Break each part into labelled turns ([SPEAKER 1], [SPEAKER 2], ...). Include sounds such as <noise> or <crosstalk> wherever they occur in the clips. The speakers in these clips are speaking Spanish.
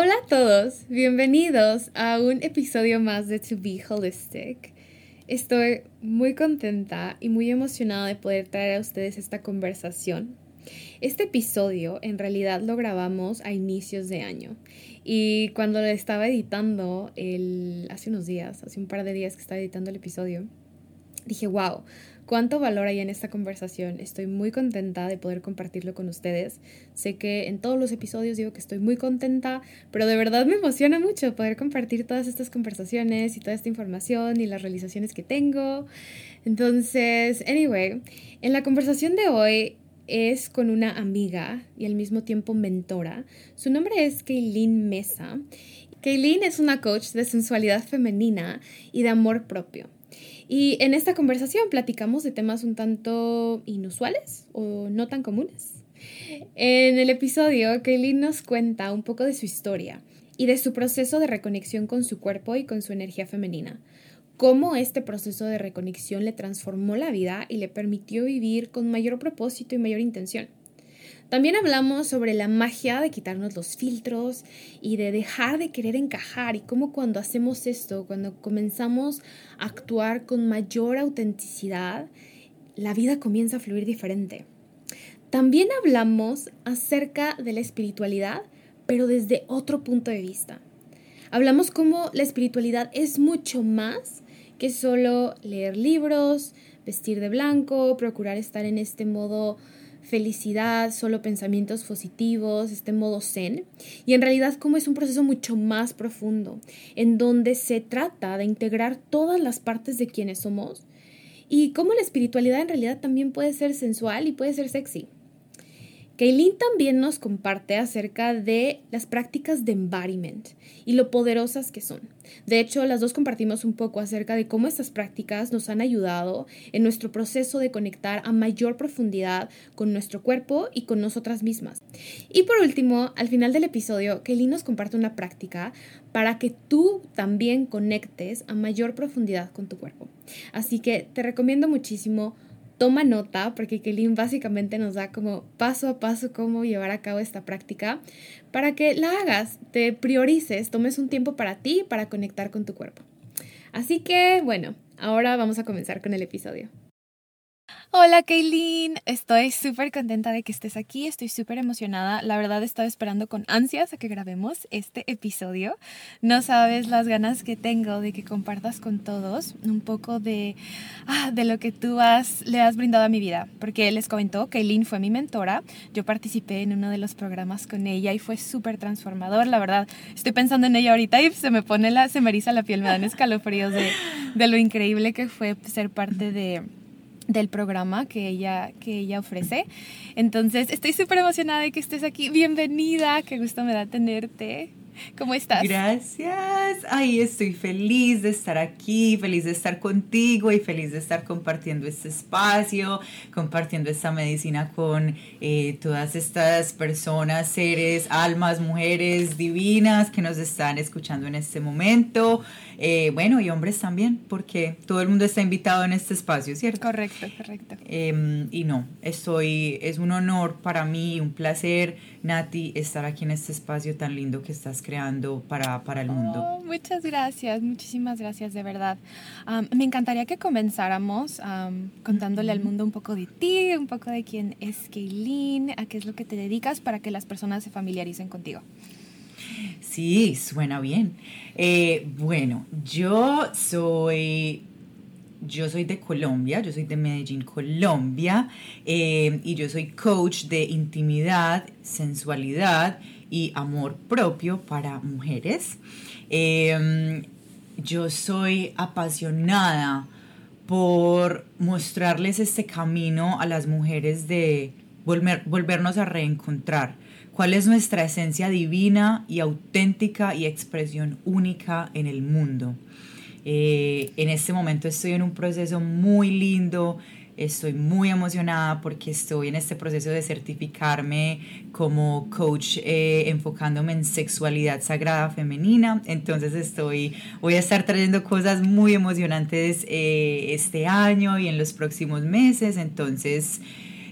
[SPEAKER 1] Hola a todos, bienvenidos a un episodio más de To Be Holistic. Estoy muy contenta y muy emocionada de poder traer a ustedes esta conversación. Este episodio en realidad lo grabamos a inicios de año y cuando lo estaba editando el, hace unos días, hace un par de días que estaba editando el episodio, dije, wow, cuánto valor hay en esta conversación. Estoy muy contenta de poder compartirlo con ustedes. Sé que en todos los episodios digo que estoy muy contenta, pero de verdad me emociona mucho poder compartir todas estas conversaciones y toda esta información y las realizaciones que tengo. Entonces, anyway, en la conversación de hoy es con una amiga y al mismo tiempo mentora. Su nombre es Kaylin Mesa. Kaylin es una coach de sensualidad femenina y de amor propio. Y en esta conversación platicamos de temas un tanto inusuales o no tan comunes. En el episodio, Kaylin nos cuenta un poco de su historia y de su proceso de reconexión con su cuerpo y con su energía femenina. Cómo este proceso de reconexión le transformó la vida y le permitió vivir con mayor propósito y mayor intención. También hablamos sobre la magia de quitarnos los filtros y de dejar de querer encajar y cómo cuando hacemos esto, cuando comenzamos a actuar con mayor autenticidad, la vida comienza a fluir diferente. También hablamos acerca de la espiritualidad, pero desde otro punto de vista. Hablamos cómo la espiritualidad es mucho más que solo leer libros, vestir de blanco, procurar estar en este modo felicidad, solo pensamientos positivos, este modo zen. Y en realidad como es un proceso mucho más profundo, en donde se trata de integrar todas las partes de quienes somos y cómo la espiritualidad en realidad también puede ser sensual y puede ser sexy. Kaylin también nos comparte acerca de las prácticas de embodiment y lo poderosas que son. De hecho, las dos compartimos un poco acerca de cómo estas prácticas nos han ayudado en nuestro proceso de conectar a mayor profundidad con nuestro cuerpo y con nosotras mismas. Y por último, al final del episodio, Kaylin nos comparte una práctica para que tú también conectes a mayor profundidad con tu cuerpo. Así que te recomiendo muchísimo toma nota, porque Kelly básicamente nos da como paso a paso cómo llevar a cabo esta práctica para que la hagas, te priorices, tomes un tiempo para ti, para conectar con tu cuerpo. Así que, bueno, ahora vamos a comenzar con el episodio. Hola Kaylin, estoy súper contenta de que estés aquí, estoy súper emocionada. La verdad he estado esperando con ansias a que grabemos este episodio. No sabes las ganas que tengo de que compartas con todos un poco de, ah, de lo que tú has, le has brindado a mi vida. Porque les comentó, Kaylin fue mi mentora, yo participé en uno de los programas con ella y fue súper transformador. La verdad, estoy pensando en ella ahorita y se me pone la, se me eriza la piel, me dan <laughs> escalofríos de, de lo increíble que fue ser parte de del programa que ella, que ella ofrece. Entonces, estoy súper emocionada de que estés aquí. Bienvenida, qué gusto me da tenerte. ¿Cómo estás?
[SPEAKER 2] Gracias. Ay, estoy feliz de estar aquí, feliz de estar contigo y feliz de estar compartiendo este espacio, compartiendo esta medicina con eh, todas estas personas, seres, almas, mujeres divinas que nos están escuchando en este momento. Eh, bueno, y hombres también, porque todo el mundo está invitado en este espacio, ¿cierto?
[SPEAKER 1] Correcto, correcto.
[SPEAKER 2] Em, y no, estoy, es un honor para mí, un placer, Nati, estar aquí en este espacio tan lindo que estás creando para, para el mundo.
[SPEAKER 1] Oh, muchas gracias, muchísimas gracias, de verdad. me encantaría que comenzáramos contándole al mundo un poco de ti, un poco de quién es Kaylin, a qué es lo que te dedicas para que las personas se familiaricen contigo.
[SPEAKER 2] Sí, suena bien. Eh, bueno, yo soy yo soy de Colombia, yo soy de Medellín, Colombia, eh, y yo soy coach de intimidad, sensualidad y amor propio para mujeres. Em, yo soy apasionada por mostrarles este camino a las mujeres de volver, volvernos a reencontrar cuál es nuestra esencia divina y auténtica y expresión única en el mundo. Eh, en este momento estoy en un proceso muy lindo, estoy muy emocionada porque estoy en este proceso de certificarme como coach eh, enfocándome en sexualidad sagrada femenina. Entonces estoy, voy a estar trayendo cosas muy emocionantes eh, este año y en los próximos meses. Entonces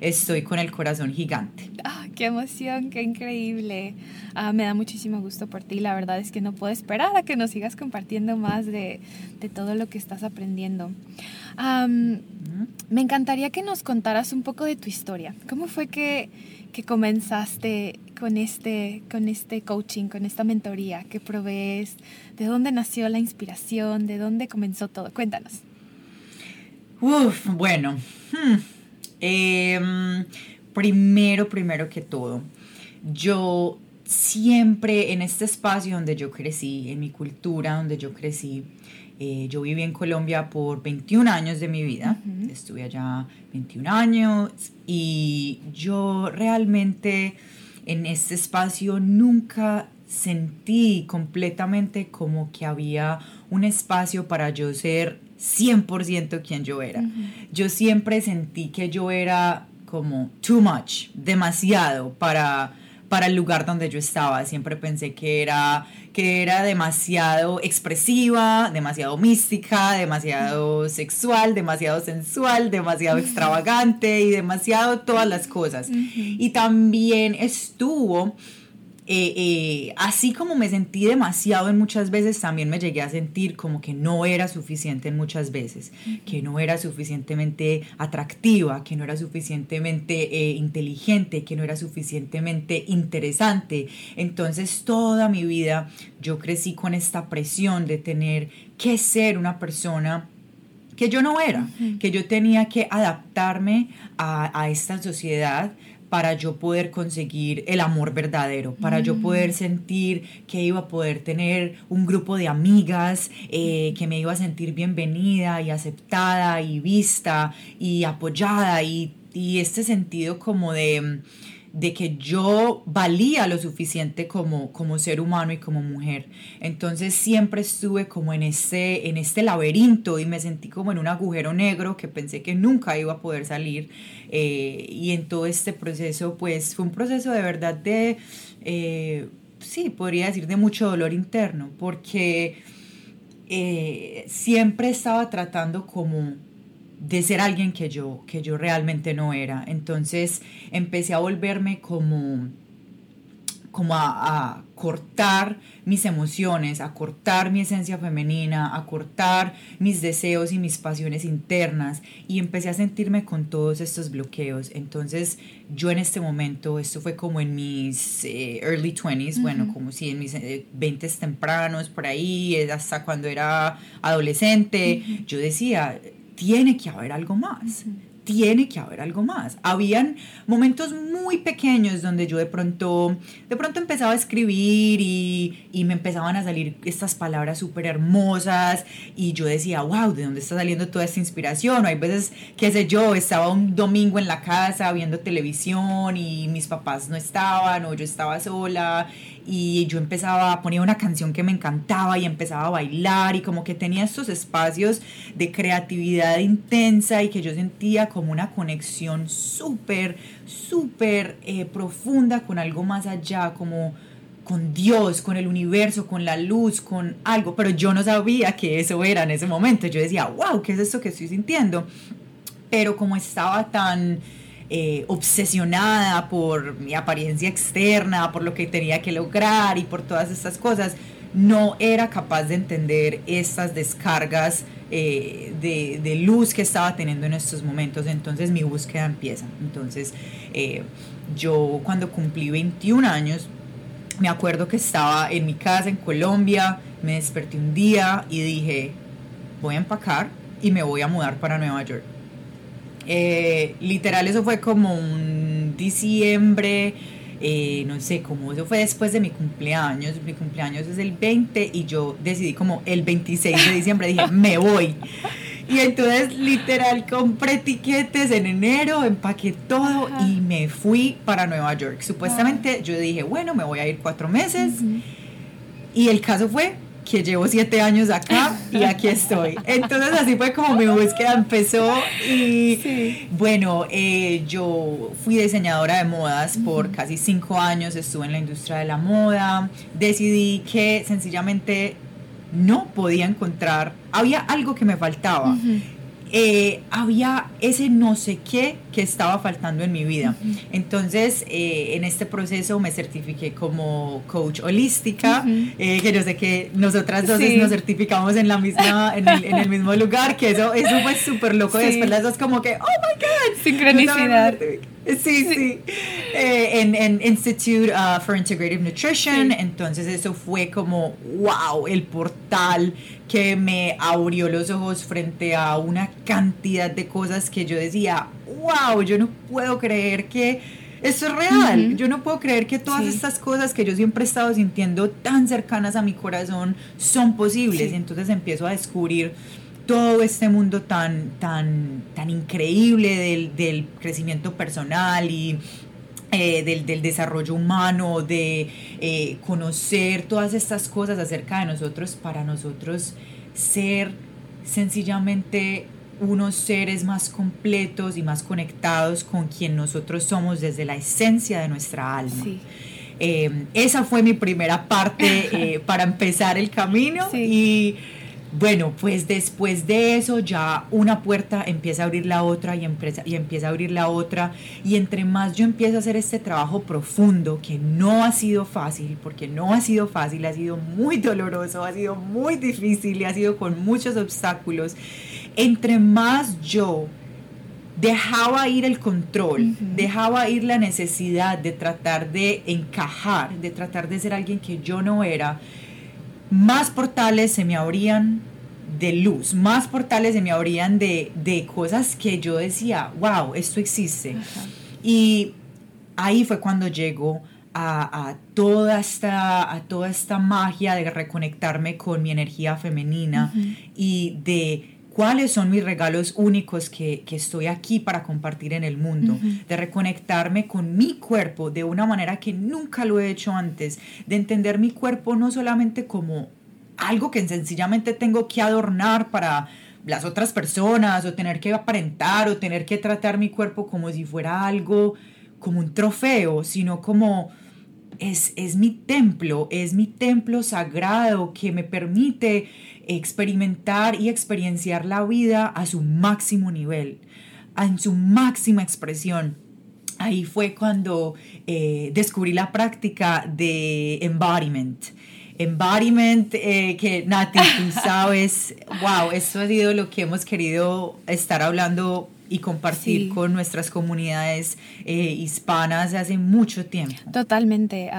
[SPEAKER 2] estoy con el corazón gigante.
[SPEAKER 1] Ah, ¡Qué emoción! ¡Qué increíble! Ah, me da muchísimo gusto por ti. La verdad es que no puedo esperar a que nos sigas compartiendo más de, de todo lo que estás aprendiendo. Me encantaría que nos contaras un poco de tu historia. ¿Cómo fue que, que comenzaste con este, con este coaching, con esta mentoría que provees? ¿De dónde nació la inspiración? ¿De dónde comenzó todo? Cuéntanos.
[SPEAKER 2] Uf, bueno. Hmm. Em, primero, primero que todo, yo siempre en este espacio donde yo crecí, en mi cultura donde yo crecí, eh, yo viví en Colombia por 21 años de mi vida, estuve allá 21 años y yo realmente en este espacio nunca sentí completamente como que había un espacio para yo ser 100% quien yo era. Yo siempre sentí que yo era como too much, demasiado para, para el lugar donde yo estaba. Siempre pensé que era, que era demasiado expresiva, demasiado mística, demasiado sexual, demasiado sensual, demasiado extravagante y demasiado todas las cosas. Y también estuvo eh, eh, así como me sentí demasiado en muchas veces, también me llegué a sentir como que no era suficiente en muchas veces, que no era suficientemente atractiva, que no era suficientemente eh, inteligente, que no era suficientemente interesante. Entonces toda mi vida yo crecí con esta presión de tener que ser una persona que yo no era, que yo tenía que adaptarme a, a esta sociedad, para yo poder conseguir el amor verdadero, para yo poder mm. sentir que iba a poder tener un grupo de amigas, eh, que me iba a sentir bienvenida y aceptada y vista y apoyada y, y este sentido como de de que yo valía lo suficiente como, como ser humano y como mujer. Entonces siempre estuve como en este, en este laberinto y me sentí como en un agujero negro que pensé que nunca iba a poder salir. Eh, y en todo este proceso, pues fue un proceso de verdad de, eh, sí, podría decir de mucho dolor interno, porque eh, siempre estaba tratando como de ser alguien que yo, que yo realmente no era. Entonces empecé a volverme como, como a, cortar mis emociones, a cortar mi esencia femenina, a cortar mis deseos y mis pasiones internas y empecé a sentirme con todos estos bloqueos. Entonces yo en este momento, esto fue como en mis eh, early 20s, bueno, como si en mis 20 eh, tempranos, por ahí, hasta cuando era adolescente, yo decía, tiene que haber algo más. Tiene que haber algo más. Habían momentos muy pequeños donde yo de pronto, de pronto empezaba a escribir y, y me empezaban a salir estas palabras súper hermosas y yo decía, wow, ¿de dónde está saliendo toda esta inspiración? O hay veces, qué sé yo, estaba un domingo en la casa viendo televisión y mis papás no estaban o yo estaba sola y yo empezaba, ponía una canción que me encantaba y empezaba a bailar y como que tenía estos espacios de creatividad intensa y que yo sentía como una conexión súper, súper eh, profunda con algo más allá, como con Dios, con el universo, con la luz, con algo, pero yo no sabía que eso era en ese momento. Yo decía, wow, ¿qué es esto que estoy sintiendo? Pero como estaba tan eh, obsesionada por mi apariencia externa, por lo que tenía que lograr y por todas estas cosas, no era capaz de entender estas descargas eh, de, luz que estaba teniendo en estos momentos. Entonces mi búsqueda empieza. Entonces eh, yo cuando cumplí 21 años, me acuerdo que estaba en mi casa en Colombia, me desperté un día y dije, voy a empacar y me voy a mudar para Nueva York. Eh, literal, eso fue como un diciembre, eh, no sé, como eso fue después de mi cumpleaños. Mi cumpleaños es el 20 y yo decidí como el 26 de diciembre, dije, me voy. Y entonces literal compré tiquetes en enero, empaqué todo y me fui para Nueva York. Supuestamente yo dije, bueno, me voy a ir cuatro meses. Y el caso fue que llevo siete años acá y aquí estoy. Entonces así fue como mi búsqueda empezó y bueno, eh, yo fui diseñadora de modas por casi cinco años, estuve en la industria de la moda, decidí que sencillamente no podía encontrar, había algo que me faltaba. Eh, había ese no sé qué que estaba faltando en mi vida. Entonces, eh, en este proceso me certifiqué como coach holística, eh, que yo sé que nosotras dos nos certificamos en la misma, en el, mismo lugar, que eso, eso fue súper loco. Después las dos como que, oh my God.
[SPEAKER 1] Sincronicidad. <laughs>
[SPEAKER 2] Sí, sí. Eh, en, en, Institute uh, for Integrative Nutrition. Entonces eso fue como, wow, el portal que me abrió los ojos frente a una cantidad de cosas que yo decía, wow, yo no puedo creer que esto es real. Yo no puedo creer que todas estas cosas que yo siempre he estado sintiendo tan cercanas a mi corazón son posibles. Y entonces empiezo a descubrir todo este mundo tan, tan, tan increíble del, del crecimiento personal y eh, del, del, desarrollo humano, de eh, conocer todas estas cosas acerca de nosotros para nosotros ser sencillamente unos seres más completos y más conectados con quien nosotros somos desde la esencia de nuestra alma. Eh, esa fue mi primera parte <laughs> para empezar el camino y bueno, pues después de eso ya una puerta empieza a abrir la otra y empieza, y empieza a abrir la otra. Y entre más yo empiezo a hacer este trabajo profundo, que no ha sido fácil, porque no ha sido fácil, ha sido muy doloroso, ha sido muy difícil y ha sido con muchos obstáculos, entre más yo dejaba ir el control, dejaba ir la necesidad de tratar de encajar, de tratar de ser alguien que yo no era, más portales se me abrían de luz, más portales se me abrían de, cosas que yo decía, wow, esto existe. Y ahí fue cuando llegó a, toda esta, a toda esta magia de reconectarme con mi energía femenina y de cuáles son mis regalos únicos que, estoy aquí para compartir en el mundo, de reconectarme con mi cuerpo de una manera que nunca lo he hecho antes, de entender mi cuerpo no solamente como algo que sencillamente tengo que adornar para las otras personas o tener que aparentar o tener que tratar mi cuerpo como si fuera algo como un trofeo, sino como es, es mi templo, es mi templo sagrado que me permite experimentar y experienciar la vida a su máximo nivel, en su máxima expresión. Ahí fue cuando eh, descubrí la práctica de embodiment. Embodiment, eh, que Nati, tú <laughs> sabes, wow, esto ha sido lo que hemos querido estar hablando y compartir con nuestras comunidades eh, hispanas hace mucho tiempo.
[SPEAKER 1] Totalmente.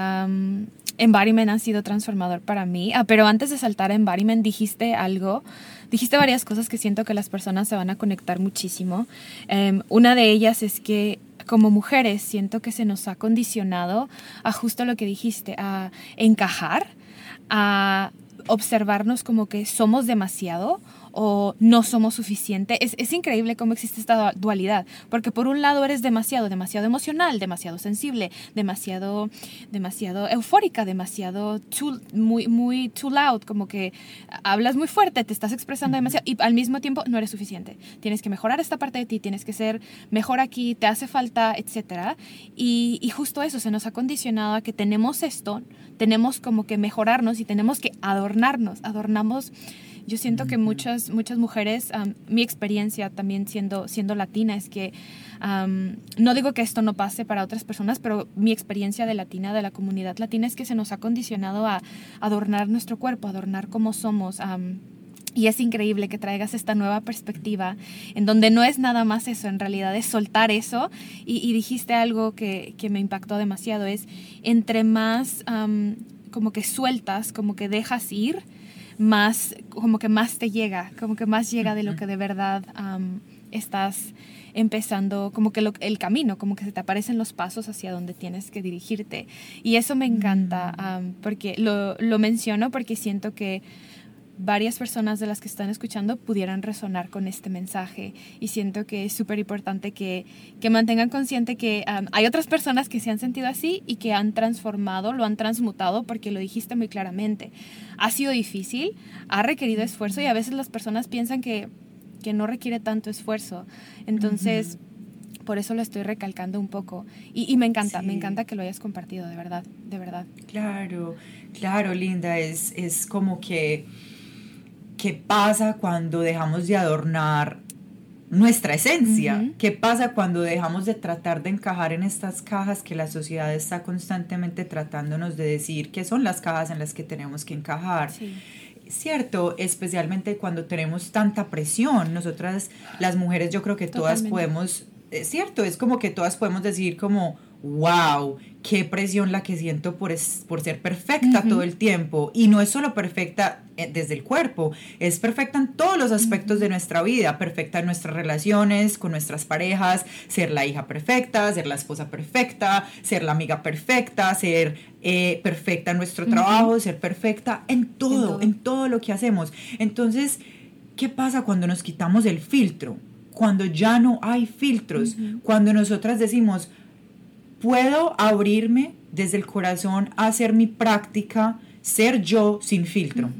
[SPEAKER 1] Embodiment ha sido transformador para mí, ah, pero antes de saltar a Embodiment dijiste algo, dijiste varias cosas que siento que las personas se van a conectar muchísimo. Em, una de ellas es que como mujeres siento que se nos ha condicionado a justo lo que dijiste, a encajar, a observarnos como que somos demasiado o no somos suficiente. Es, es, increíble cómo existe esta dualidad, porque por un lado eres demasiado, demasiado emocional, demasiado sensible, demasiado, demasiado eufórica, demasiado muy, muy too loud, como que hablas muy fuerte, te estás expresando demasiado y al mismo tiempo no eres suficiente. Tienes que mejorar esta parte de ti, tienes que ser mejor aquí, te hace falta, etc. Y, y justo eso se nos ha condicionado a que tenemos esto, tenemos como que mejorarnos y tenemos que adornarnos, adornamos yo siento que muchas, muchas mujeres, mi experiencia también siendo, siendo latina es que, no digo que esto no pase para otras personas, pero mi experiencia de latina, de la comunidad latina, es que se nos ha condicionado a adornar nuestro cuerpo, adornar cómo somos. y es increíble que traigas esta nueva perspectiva en donde no es nada más eso, en realidad es soltar eso. Y, dijiste algo que, que, me impactó demasiado, es entre más como que sueltas, como que dejas ir, más, como que más te llega, como que más llega de lo que de verdad estás empezando, como que el camino, como que se te aparecen los pasos hacia donde tienes que dirigirte. Y eso me encanta, mm. porque lo, lo menciono porque siento que varias personas de las que están escuchando pudieran resonar con este mensaje y siento que es súper importante que, que, mantengan consciente que hay otras personas que se han sentido así y que han transformado, lo han transmutado porque lo dijiste muy claramente. Ha sido difícil, ha requerido esfuerzo y a veces las personas piensan que, que no requiere tanto esfuerzo. Entonces... por eso lo estoy recalcando un poco. Y, y me encanta, me encanta que lo hayas compartido, de verdad, de verdad.
[SPEAKER 2] Claro, claro, Linda, es, es como que ¿qué pasa cuando dejamos de adornar nuestra esencia? ¿Qué pasa cuando dejamos de tratar de encajar en estas cajas que la sociedad está constantemente tratándonos de decir que son las cajas en las que tenemos que encajar? Cierto, especialmente cuando tenemos tanta presión. Nosotras, las mujeres, yo creo que todas podemos, es cierto, es como que todas podemos decir como, wow, qué presión la que siento por, por ser perfecta todo el tiempo. Y no es solo perfecta eh, desde el cuerpo, es perfecta en todos los aspectos de nuestra vida, perfecta en nuestras relaciones con nuestras parejas, ser la hija perfecta, ser la esposa perfecta, ser la amiga perfecta, ser eh, perfecta en nuestro trabajo, ser perfecta en todo, en todo, lo que hacemos. Entonces, ¿qué pasa cuando nos quitamos el filtro? Cuando ya no hay filtros, cuando nosotras decimos, puedo abrirme desde el corazón a hacer mi práctica, ser yo sin filtro.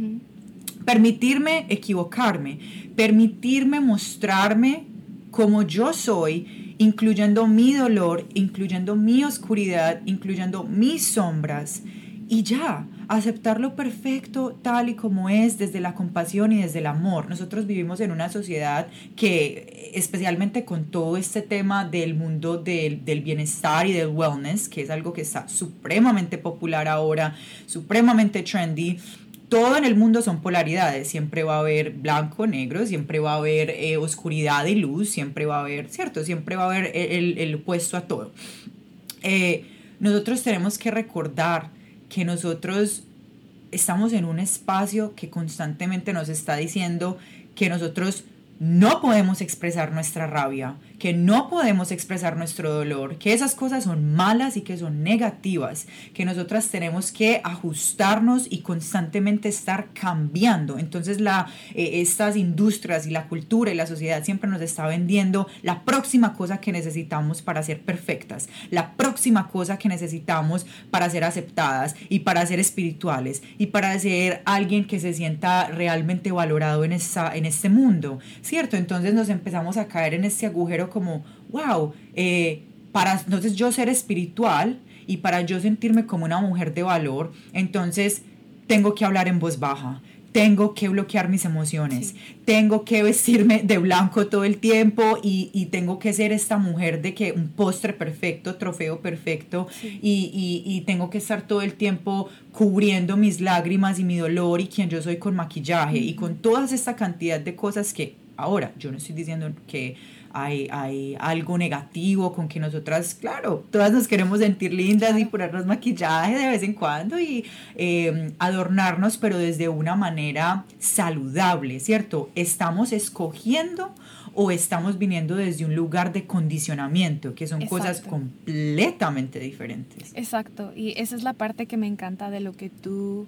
[SPEAKER 2] Permitirme equivocarme, permitirme mostrarme como yo soy, incluyendo mi dolor, incluyendo mi oscuridad, incluyendo mis sombras. Y ya, aceptarlo perfecto tal y como es desde la compasión y desde el amor. Nosotros vivimos en una sociedad que, especialmente con todo este tema del mundo del, del bienestar y del wellness, que es algo que está supremamente popular ahora, supremamente trendy, todo en el mundo son polaridades, siempre va a haber blanco, negro, siempre va a haber eh, oscuridad y luz, siempre va a haber, ¿cierto? Siempre va a haber el, el opuesto a todo. Eh, nosotros tenemos que recordar que nosotros estamos en un espacio que constantemente nos está diciendo que nosotros no podemos expresar nuestra rabia, que no podemos expresar nuestro dolor, que esas cosas son malas y que son negativas, que nosotras tenemos que ajustarnos y constantemente estar cambiando. Entonces la, eh, estas industrias y la cultura y la sociedad siempre nos está vendiendo la próxima cosa que necesitamos para ser perfectas, la próxima cosa que necesitamos para ser aceptadas y para ser espirituales y para ser alguien que se sienta realmente valorado en, esa, en este mundo, ¿cierto? Entonces nos empezamos a caer en este agujero como, wow, eh, para entonces yo ser espiritual y para yo sentirme como una mujer de valor, entonces tengo que hablar en voz baja, tengo que bloquear mis emociones, tengo que vestirme de blanco todo el tiempo y, y, tengo que ser esta mujer de que un postre perfecto, trofeo perfecto y, y, y, tengo que estar todo el tiempo cubriendo mis lágrimas y mi dolor y quien yo soy con maquillaje y con toda esta cantidad de cosas que ahora yo no estoy diciendo que hay, hay algo negativo con que nosotras, claro, todas nos queremos sentir lindas y ponernos maquillaje de vez en cuando y em, adornarnos, pero desde una manera saludable, ¿cierto? Estamos escogiendo o estamos viniendo desde un lugar de condicionamiento, que son cosas completamente diferentes.
[SPEAKER 1] Exacto, y esa es la parte que me encanta de lo que tú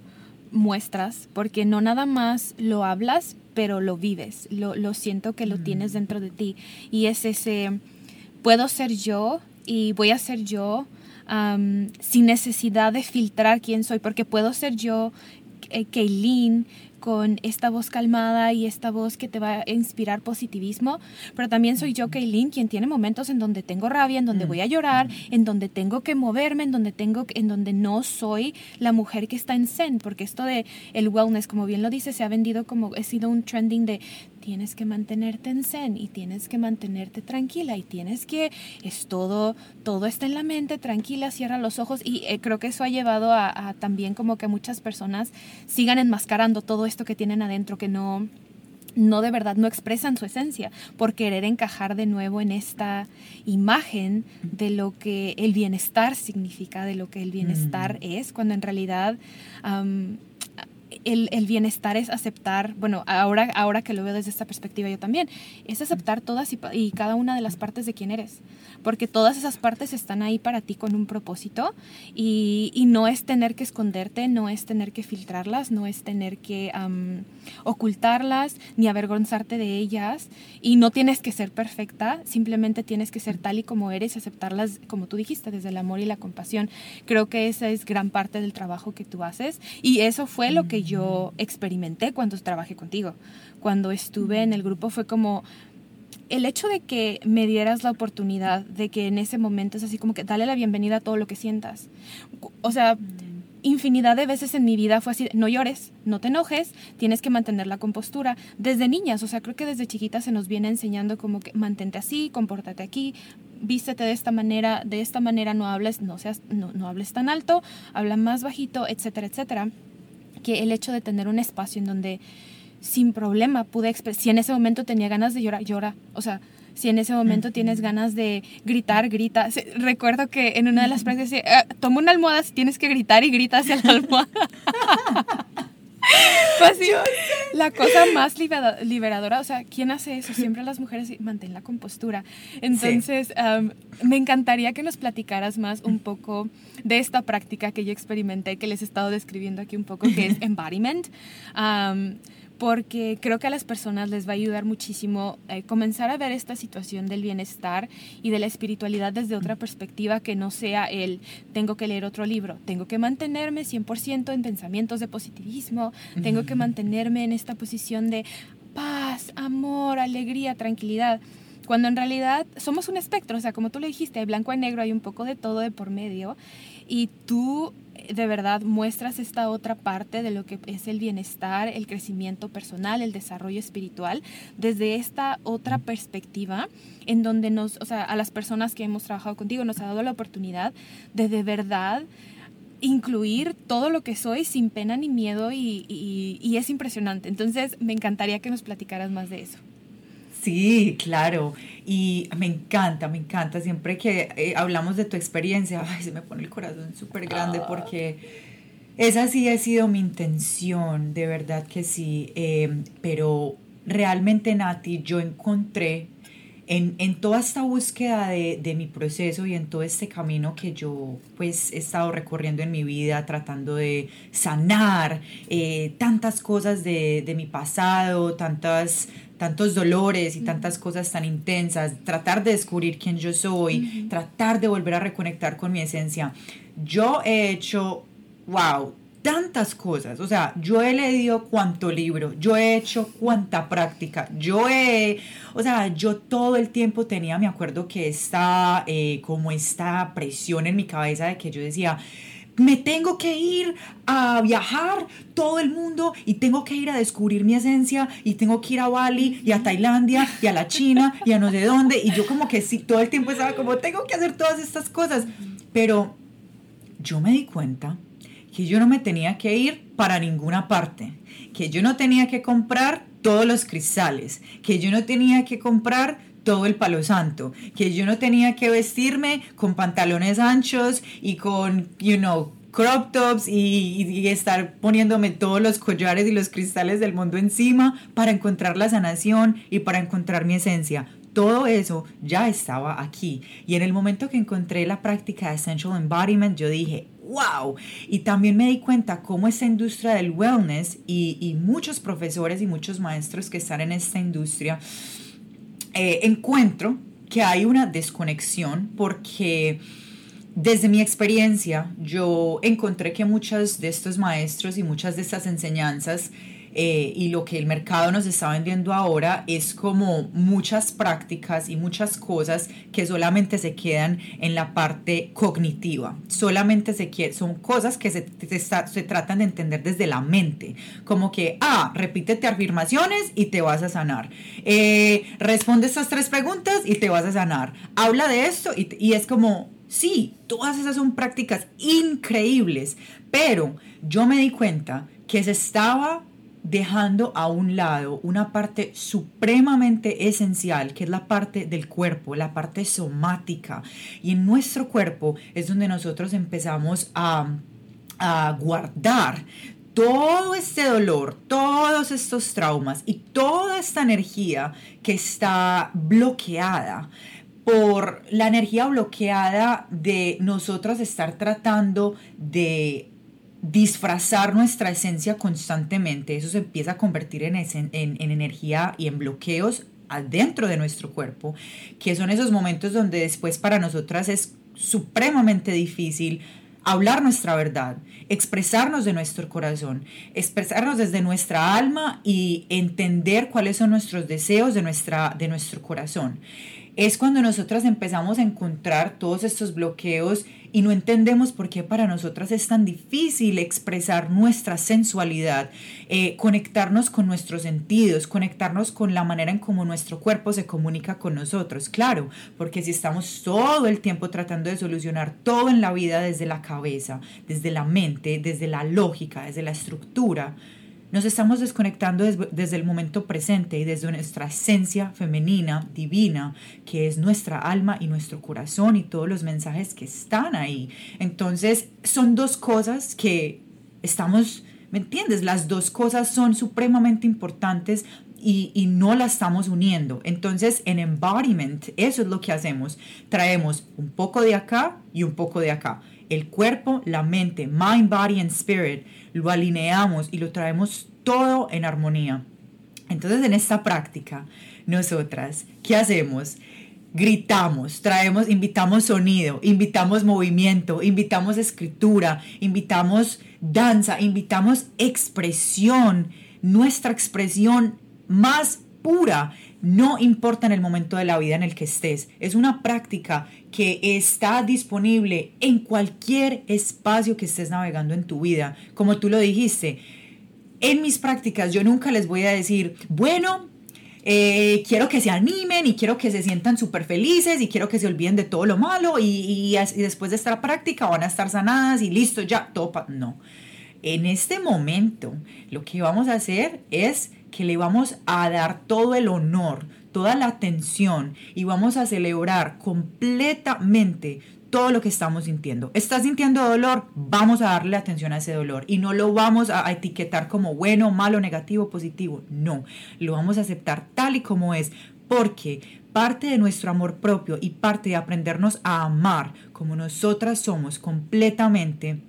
[SPEAKER 1] muestras, porque no nada más lo hablas, pero lo vives, lo, lo siento que lo tienes dentro de ti. Y es ese, puedo ser yo y voy a ser yo sin necesidad de filtrar quién soy, porque puedo ser yo, eh, con esta voz calmada y esta voz que te va a inspirar positivismo, pero también soy yo, Kaylin, quien tiene momentos en donde tengo rabia, en donde mm. voy a llorar, en donde tengo que moverme, en donde tengo en donde no soy la mujer que está en zen, porque esto de el wellness, como bien lo dice, se ha vendido como ha sido un trending de tienes que mantenerte en zen y tienes que mantenerte tranquila y tienes que, es todo, todo está en la mente, tranquila, cierra los ojos. Y eh, creo que eso ha llevado a, también como que muchas personas sigan enmascarando todo esto que tienen adentro que no no de verdad no expresan su esencia por querer encajar de nuevo en esta imagen de lo que el bienestar significa, de lo que el bienestar es, cuando en realidad el, el, bienestar es aceptar, bueno, ahora, ahora que lo veo desde esta perspectiva yo también, es aceptar todas y, cada una de las partes de quién eres, porque todas esas partes están ahí para ti con un propósito y, y no es tener que esconderte, no es tener que filtrarlas, no es tener que ocultarlas ni avergonzarte de ellas. Y no tienes que ser perfecta, simplemente tienes que ser tal y como eres y aceptarlas como tú dijiste, desde el amor y la compasión. Creo que esa es gran parte del trabajo que tú haces. Y eso fue lo que yo experimenté cuando trabajé contigo. Cuando estuve en el grupo fue como el hecho de que me dieras la oportunidad de que en ese momento es así como que dale la bienvenida a todo lo que sientas. O sea, infinidad de veces en mi vida fue así, no llores, no te enojes, tienes que mantener la compostura. Desde niñas, o sea, creo que desde chiquitas se nos viene enseñando como que mantente así, compórtate aquí, vístete de esta manera, de esta manera no hables, no seas, no, no hables tan alto, habla más bajito, etcétera, etcétera que el hecho de tener un espacio en donde sin problema pude expresar, si en ese momento tenía ganas de llorar, llora, o sea, si en ese momento tienes ganas de gritar, grita. Recuerdo que en una de las prácticas, eh, toma una almohada si tienes que gritar y grita hacia la almohada. <laughs> pues sí, la cosa más liberadora, o sea, ¿quién hace eso? Siempre las mujeres mantienen la compostura. Entonces, me encantaría que nos platicaras más un poco de esta práctica que yo experimenté, que les he estado describiendo aquí un poco, que es embodiment porque creo que a las personas les va a ayudar muchísimo eh, comenzar a ver esta situación del bienestar y de la espiritualidad desde otra perspectiva que no sea el tengo que leer otro libro, tengo que mantenerme 100% en pensamientos de positivismo, tengo que mantenerme en esta posición de paz, amor, alegría, tranquilidad cuando en realidad somos un espectro, o sea, como tú le dijiste, hay blanco y negro, hay un poco de todo de por medio, y tú de verdad muestras esta otra parte de lo que es el bienestar, el crecimiento personal, el desarrollo espiritual, desde esta otra perspectiva en donde nos, o sea, a las personas que hemos trabajado contigo nos ha dado la oportunidad de de verdad incluir todo lo que soy sin pena ni miedo y, y es impresionante. Entonces me encantaría que nos platicaras más de eso.
[SPEAKER 2] Sí, claro. Y me encanta, me encanta. Siempre que eh, hablamos de tu experiencia, <laughs> ay, se me pone el corazón súper grande ah. porque esa sí ha sido mi intención, de verdad que sí. Em, pero realmente, Nati, yo encontré en, en toda esta búsqueda de, de, mi proceso y en todo este camino que yo pues he estado recorriendo en mi vida, tratando de sanar eh, tantas cosas de, de mi pasado, tantas tantos dolores y tantas cosas tan intensas, tratar de descubrir quién yo soy, tratar de volver a reconectar con mi esencia. Yo he hecho, wow, tantas cosas, o sea, yo he leído cuánto libro, yo he hecho cuánta práctica, yo he, o sea, yo todo el tiempo tenía, me acuerdo que está eh, como esta presión en mi cabeza de que yo decía, me tengo que ir a viajar todo el mundo y tengo que ir a descubrir mi esencia y tengo que ir a Bali y a Tailandia y a la China y a no sé dónde. Y yo como que sí, todo el tiempo estaba como tengo que hacer todas estas cosas, pero yo me di cuenta que yo no me tenía que ir para ninguna parte, que yo no tenía que comprar todos los cristales, que yo no tenía que comprar todo el palo santo, que yo no tenía que vestirme con pantalones anchos y con, you know, crop tops y, estar poniéndome todos los collares y los cristales del mundo encima para encontrar la sanación y para encontrar mi esencia. Todo eso ya estaba aquí. Y en el momento que encontré la práctica de Essential Embodiment, yo dije, wow. Y también me di cuenta cómo esta industria del wellness y muchos profesores y muchos maestros que están en esta industria, eh, encuentro que hay una desconexión porque desde mi experiencia yo encontré que muchos de estos maestros y muchas de estas enseñanzas eh, y lo que el mercado nos está vendiendo ahora es como muchas prácticas y muchas cosas que solamente se quedan en la parte cognitiva, solamente se son cosas que se, se, tratan de entender desde la mente, como que, ah, repítete afirmaciones y te vas a sanar, eh, responde estas tres preguntas y te vas a sanar, habla de esto y, y es como, sí, todas esas son prácticas increíbles, pero yo me di cuenta que se estaba dejando a un lado una parte supremamente esencial, que es la parte del cuerpo, la parte somática. Y en nuestro cuerpo es donde nosotros empezamos a, a guardar todo este dolor, todos estos traumas y toda esta energía que está bloqueada por la energía bloqueada de nosotros estar tratando de disfrazar nuestra esencia constantemente, eso se empieza a convertir en, en, energía y en bloqueos adentro de nuestro cuerpo, que son esos momentos donde después para nosotras es supremamente difícil hablar nuestra verdad, expresarnos de nuestro corazón, expresarnos desde nuestra alma y entender cuáles son nuestros deseos de, nuestra, de nuestro corazón. Es cuando nosotras empezamos a encontrar todos estos bloqueos y no entendemos por qué para nosotras es tan difícil expresar nuestra sensualidad, eh, conectarnos con nuestros sentidos, conectarnos con la manera en cómo nuestro cuerpo se comunica con nosotros. Claro, porque si estamos todo el tiempo tratando de solucionar todo en la vida desde la cabeza, desde la mente, desde la lógica, desde la estructura, nos estamos desconectando desde el momento presente y desde nuestra esencia femenina, divina, que es nuestra alma y nuestro corazón y todos los mensajes que están ahí. Entonces, son dos cosas que estamos, ¿me entiendes? Las dos cosas son supremamente importantes y, y, no las estamos uniendo. Entonces, en embodiment, eso es lo que hacemos. Traemos un poco de acá y un poco de acá. El cuerpo, la mente, mind, body and spirit lo alineamos y lo traemos todo en armonía. Entonces en esta práctica, nosotras, ¿qué hacemos? Gritamos, traemos, invitamos sonido, invitamos movimiento, invitamos escritura, invitamos danza, invitamos expresión, nuestra expresión más pura, no importa en el momento de la vida en el que estés. Es una práctica que está disponible en cualquier espacio que estés navegando en tu vida. Como tú lo dijiste, en mis prácticas yo nunca les voy a decir, bueno, eh, quiero que se animen y quiero que se sientan súper felices y quiero que se olviden de todo lo malo y, y, después de esta práctica van a estar sanadas y listo, ya, todo. no. En este momento lo que vamos a hacer es que le vamos a dar todo el honor, toda la atención y vamos a celebrar completamente todo lo que estamos sintiendo. ¿Estás sintiendo dolor? Vamos a darle atención a ese dolor y no lo vamos a etiquetar como bueno, malo, negativo, positivo. No, lo vamos a aceptar tal y como es porque parte de nuestro amor propio y parte de aprendernos a amar como nosotras somos completamente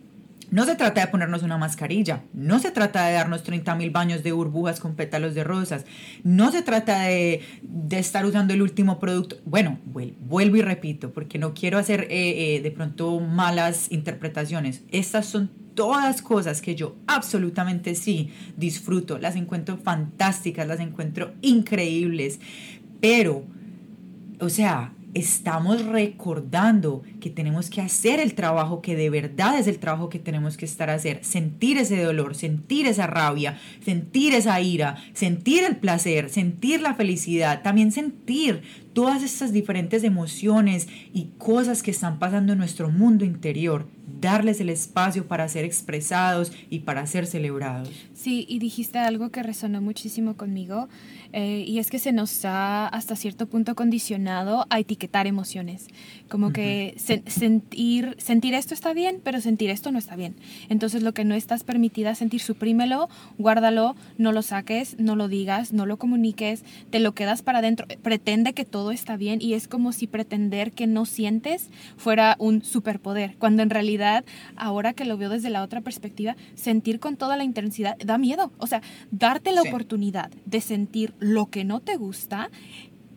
[SPEAKER 2] no se trata de ponernos una mascarilla, no se trata de darnos 30 mil baños de burbujas con pétalos de rosas, no se trata de, estar usando el último producto. Bueno, vuelvo y repito, porque no quiero hacer eh, eh, de pronto malas interpretaciones. Estas son todas cosas que yo absolutamente sí disfruto, las encuentro fantásticas, las encuentro increíbles, pero, o sea, estamos recordando que tenemos que hacer el trabajo que de verdad es el trabajo que tenemos que estar a hacer, sentir ese dolor, sentir esa rabia, sentir esa ira, sentir el placer, sentir la felicidad, también sentir todas estas diferentes emociones y cosas que están pasando en nuestro mundo interior, darles el espacio para ser expresados y para ser celebrados.
[SPEAKER 1] Sí, y dijiste algo que resonó muchísimo conmigo eh, y es que se nos ha hasta cierto punto condicionado a etiquetar emociones. Como que sentir, sentir esto está bien, pero sentir esto no está bien. Entonces lo que no estás permitida sentir, suprímelo, guárdalo, no lo saques, no lo digas, no lo comuniques, te lo quedas para adentro, pretende que todo está bien y es como si pretender que no sientes fuera un superpoder, cuando en realidad ahora que lo veo desde la otra perspectiva, sentir con toda la intensidad da miedo. O sea, darte la oportunidad de sentir lo que no te gusta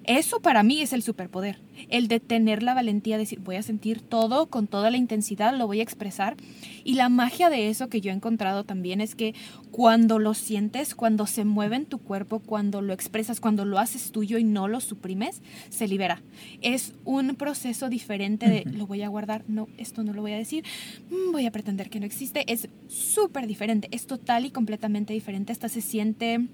[SPEAKER 1] eso para mí es el superpoder, el de tener la valentía de decir, voy a sentir todo con toda la intensidad, lo voy a expresar. Y la magia de eso que yo he encontrado también es que cuando lo sientes, cuando se mueve en tu cuerpo, cuando lo expresas, cuando lo haces tuyo y no lo suprimes, se libera. Es un proceso diferente de, lo voy a guardar, no, esto no lo voy a decir, mm, voy a pretender que no existe. Es súper diferente, es total y completamente diferente, hasta se siente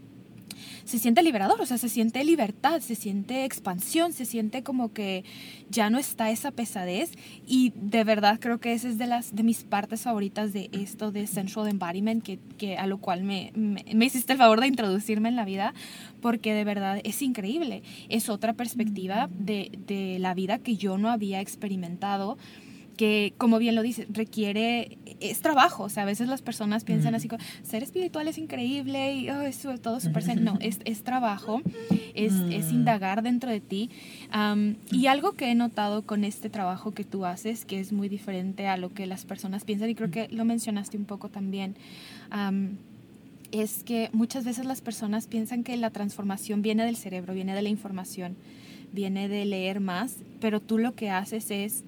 [SPEAKER 1] se siente liberador, o sea, se siente libertad, se siente expansión, se siente como que ya no está esa pesadez. Y de verdad creo que esa es de las de mis partes favoritas de esto de Sensual Embodiment, que, que a lo cual me, me, hiciste el favor de introducirme en la vida, porque de verdad es increíble, es otra perspectiva de, de la vida que yo no había experimentado que, como bien lo dice, requiere, es trabajo, o sea, a veces las personas piensan así, como, ser espiritual es increíble y oh, es todo súper, no, es, es, trabajo, es, es, mm. indagar dentro de ti. y algo que he notado con este trabajo que tú haces, que es muy diferente a lo que las personas piensan, y creo que lo mencionaste un poco también, es que muchas veces las personas piensan que la transformación viene del cerebro, viene de la información, viene de leer más, pero tú lo que haces es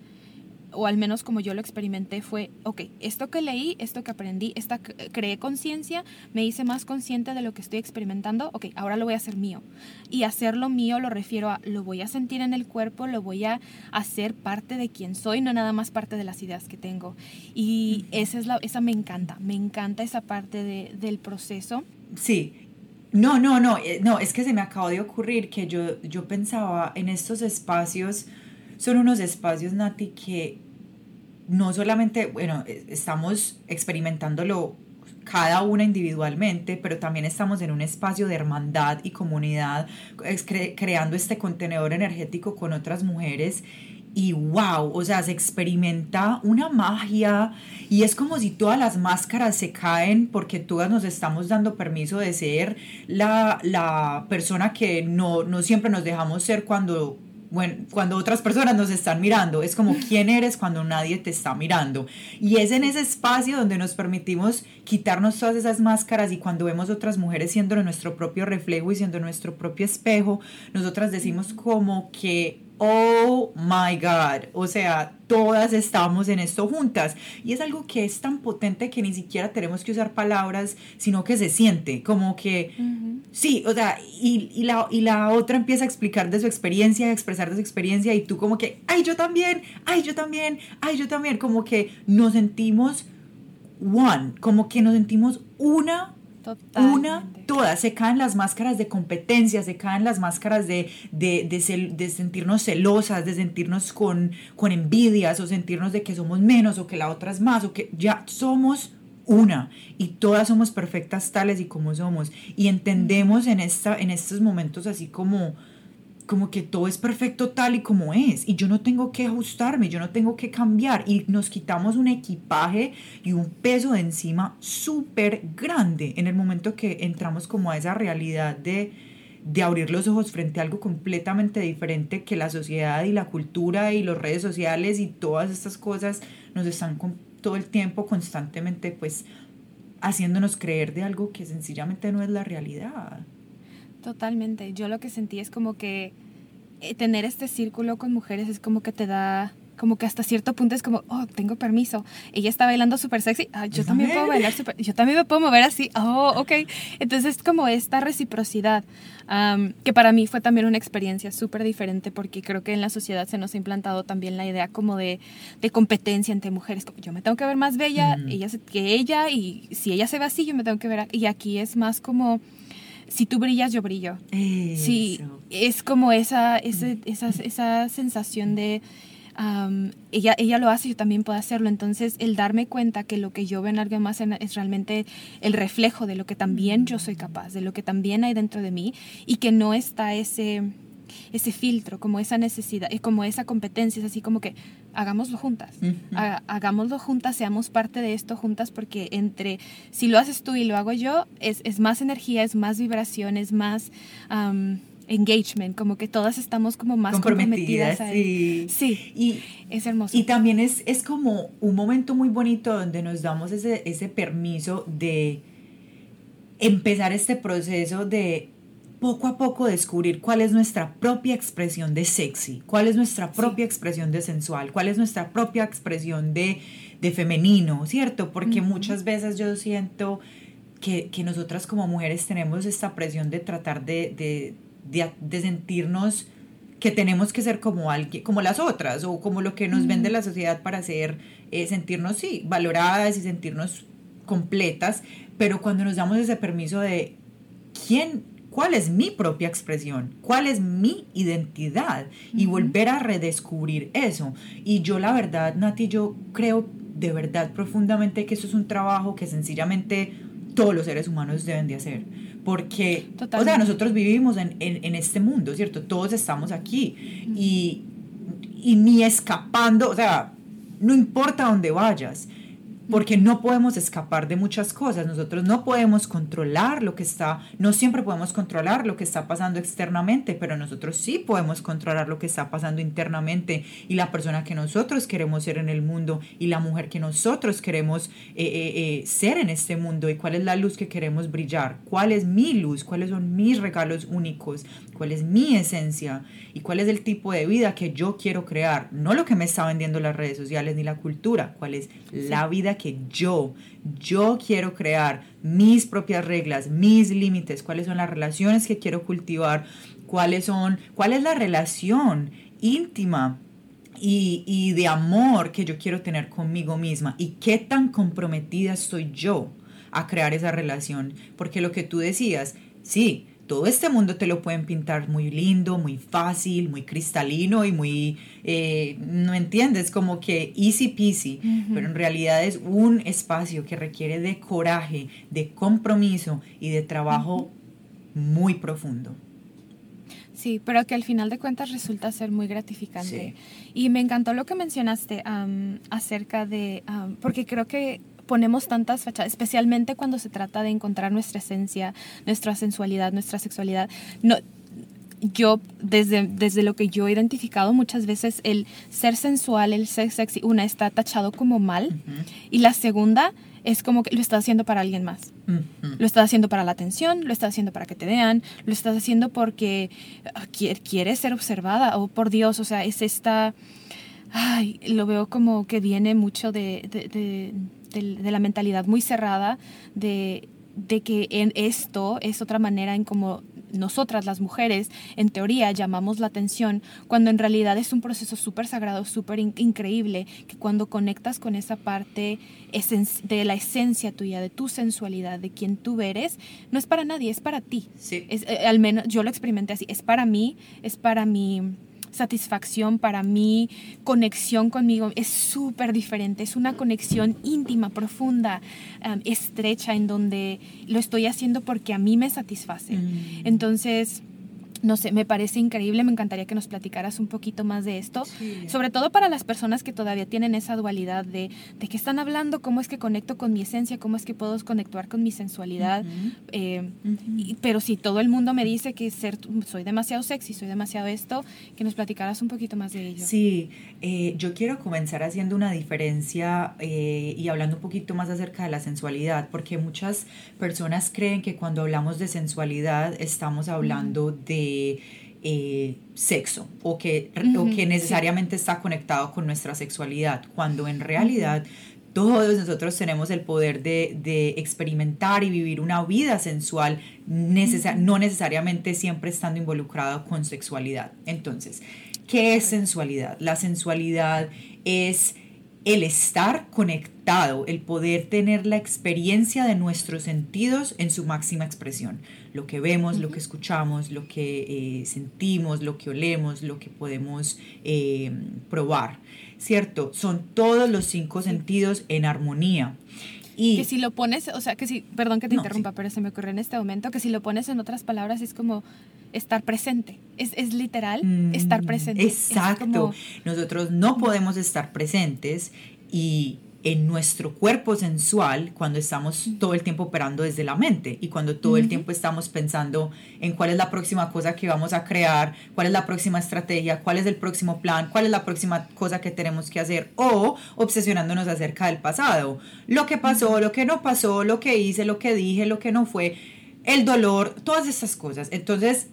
[SPEAKER 1] o al menos como yo lo experimenté, fue, ok, esto que leí, esto que aprendí, esta, creé conciencia, me hice más consciente de lo que estoy experimentando, ok, ahora lo voy a hacer mío. Y hacerlo mío lo refiero a, lo voy a sentir en el cuerpo, lo voy a hacer parte de quien soy, no nada más parte de las ideas que tengo. Y esa, es la, esa me encanta, me encanta esa parte de, del proceso.
[SPEAKER 2] Sí, no, no, no, eh, no, es que se me acabó de ocurrir que yo, yo pensaba en estos espacios, son unos espacios, Nati, que no solamente, bueno, e, estamos experimentándolo cada una individualmente, pero también estamos en un espacio de hermandad y comunidad, creando este contenedor energético con otras mujeres. Y wow, o sea, se experimenta una magia y es como si todas las máscaras se caen porque todas nos estamos dando permiso de ser la, la persona que no, no siempre nos dejamos ser cuando bueno, cuando otras personas nos están mirando, es como quién eres cuando nadie te está mirando. Y es en ese espacio donde nos permitimos quitarnos todas esas máscaras y cuando vemos otras mujeres siendo nuestro propio reflejo y siendo nuestro propio espejo, nosotras decimos como que oh my God, o sea, todas estamos en esto juntas. Y es algo que es tan potente que ni siquiera tenemos que usar palabras, sino que se siente, como que, sí, o sea, y, y, la, y la otra empieza a explicar de su experiencia, a expresar de su experiencia, y tú como que, ay, yo también, ay, yo también, ay, yo también, como que nos sentimos one, como que nos sentimos una una, todas, se caen las máscaras de competencia, se caen las máscaras de, de, de, sentirnos celosas, de sentirnos con, con envidias o sentirnos de que somos menos o que la otra es más o que ya somos una y todas somos perfectas tales y como somos. Y entendemos en, esta, en estos momentos así como como que todo es perfecto tal y como es y yo no tengo que ajustarme, yo no tengo que cambiar y nos quitamos un equipaje y un peso de encima súper grande en el momento que entramos como a esa realidad de, de abrir los ojos frente a algo completamente diferente que la sociedad y la cultura y las redes sociales y todas estas cosas nos están con, todo el tiempo constantemente pues haciéndonos creer de algo que sencillamente no es la realidad.
[SPEAKER 1] Totalmente. Yo lo que sentí es como que eh, tener este círculo con mujeres es como que te da como que hasta cierto punto es como, oh, tengo permiso. Ella está bailando súper sexy, ah, yo también puedo bailar súper, yo también me puedo mover así, oh, ok. Entonces es como esta reciprocidad, que para mí fue también una experiencia súper diferente porque creo que en la sociedad se nos ha implantado también la idea como de, de competencia entre mujeres, como yo me tengo que ver más bella ella, que ella y si ella se ve así, yo me tengo que ver, y aquí es más como si tú brillas, yo brillo. Sí, es como esa, esa, esa sensación de ella, ella lo hace, yo también puedo hacerlo. Entonces, el darme cuenta que lo que yo veo en alguien más es realmente el reflejo de lo que también yo soy capaz, de lo que también hay dentro de mí y que no está ese ese filtro, como esa necesidad, y como esa competencia, es así como que hagámoslo juntas, hagámoslo juntas, seamos parte de esto juntas, porque entre, si lo haces tú y lo hago yo, es, es más energía, es más vibración, es más, engagement, como que todas estamos como más comprometidas. sí. sí. Y, es hermoso.
[SPEAKER 2] Y también es, es como un momento muy bonito donde nos damos ese, ese permiso de empezar este proceso de poco a poco descubrir cuál es nuestra propia expresión de sexy, cuál es nuestra propia expresión de sensual, cuál es nuestra propia expresión de, de femenino, ¿cierto? Porque muchas veces yo siento que, que, nosotras como mujeres tenemos esta presión de tratar de, de, de, sentirnos que tenemos que ser como alguien, como las otras, o como lo que nos vende la sociedad para ser, eh, sentirnos, sí, valoradas y sentirnos completas, pero cuando nos damos ese permiso de quién cuál es mi propia expresión, cuál es mi identidad y volver a redescubrir eso. Y yo la verdad, Nati, yo creo de verdad profundamente que eso es un trabajo que sencillamente todos los seres humanos deben de hacer. Porque, o sea, nosotros vivimos en, en, este mundo, ¿cierto? Todos estamos aquí y, y ni escapando, o sea, no importa dónde vayas, porque no podemos escapar de muchas cosas, nosotros no podemos controlar lo que está, no siempre podemos controlar lo que está pasando externamente, pero nosotros sí podemos controlar lo que está pasando internamente. Y la persona que nosotros queremos ser en el mundo y la mujer que nosotros queremos eh, eh, eh, ser en este mundo. Y cuál es la luz que queremos brillar, cuál es mi luz, cuáles son mis regalos únicos, cuál es mi esencia y cuál es el tipo de vida que yo quiero crear, no lo que me está vendiendo las redes sociales ni la cultura, cuál es la vida que yo, yo quiero crear mis propias reglas, mis límites, cuáles son las relaciones que quiero cultivar, cuáles son, cuál es la relación íntima y, y, de amor que yo quiero tener conmigo misma y qué tan comprometida estoy yo a crear esa relación. Porque lo que tú decías, sí, todo este mundo te lo pueden pintar muy lindo, muy fácil, muy cristalino y muy, eh, no entiendes, como que easy peasy, pero en realidad es un espacio que requiere de coraje, de compromiso y de trabajo muy profundo.
[SPEAKER 1] Sí, pero que al final de cuentas resulta ser muy gratificante. Y me encantó lo que mencionaste acerca de, porque creo que ponemos tantas fachadas, especialmente cuando se trata de encontrar nuestra esencia, nuestra sensualidad, nuestra sexualidad. No, yo, desde, desde lo que yo he identificado, muchas veces el ser sensual, el ser sexy, una está tachado como mal y la segunda es como que lo estás haciendo para alguien más. Lo estás haciendo para la atención, lo estás haciendo para que te vean, lo estás haciendo porque ah, quieres ser observada o oh, por Dios, o sea, es esta... Ay, lo veo como que viene mucho de de, la mentalidad muy cerrada de, que en esto es otra manera en como nosotras las mujeres en teoría llamamos la atención cuando en realidad es un proceso súper sagrado, súper increíble, que cuando conectas con esa parte de la esencia tuya, de tu sensualidad, de quien tú eres, no es para nadie, es para ti.
[SPEAKER 2] Sí.
[SPEAKER 1] Es, eh, al menos yo lo experimenté así, es para mí, es para mi satisfacción, para mí, conexión conmigo es súper diferente. Es una conexión íntima, profunda, um, estrecha, en donde lo estoy haciendo porque a mí me satisface. Mm. Entonces, no sé, me parece increíble, me encantaría que nos platicaras un poquito más de esto, sobre todo para las personas que todavía tienen esa dualidad de, de qué están hablando, cómo es que conecto con mi esencia, cómo es que puedo conectar con mi sensualidad, eh, pero si todo el mundo me dice que ser, soy demasiado sexy, soy demasiado esto, que nos platicaras un poquito más de ello.
[SPEAKER 2] Sí, eh, yo quiero comenzar haciendo una diferencia eh, y hablando un poquito más acerca de la sensualidad, porque muchas personas creen que cuando hablamos de sensualidad estamos hablando de eh, sexo o que, que necesariamente está conectado con nuestra sexualidad, cuando en realidad todos nosotros tenemos el poder de, experimentar y vivir una vida sensual, no necesariamente siempre estando involucrado con sexualidad. Entonces, ¿qué es sensualidad? La sensualidad es el estar conectado, el poder tener la experiencia de nuestros sentidos en su máxima expresión. Lo que vemos, lo que escuchamos, lo que eh, sentimos, lo que olemos, lo que podemos eh, probar, ¿cierto? Son todos los cinco sentidos en armonía.
[SPEAKER 1] Y que si lo pones, o sea, que si, perdón que te interrumpa, pero se me ocurre en este momento, que si lo pones en otras palabras es como estar presente. Es, es literal estar mm, presente.
[SPEAKER 2] Exacto. Nosotros no podemos estar presentes y en nuestro cuerpo sensual cuando estamos todo el tiempo operando desde la mente y cuando todo el tiempo estamos pensando en cuál es la próxima cosa que vamos a crear, cuál es la próxima estrategia, cuál es el próximo plan, cuál es la próxima cosa que tenemos que hacer o obsesionándonos acerca del pasado, lo que pasó, lo que no pasó, lo que hice, lo que dije, lo que no fue, el dolor, todas estas cosas. Entonces,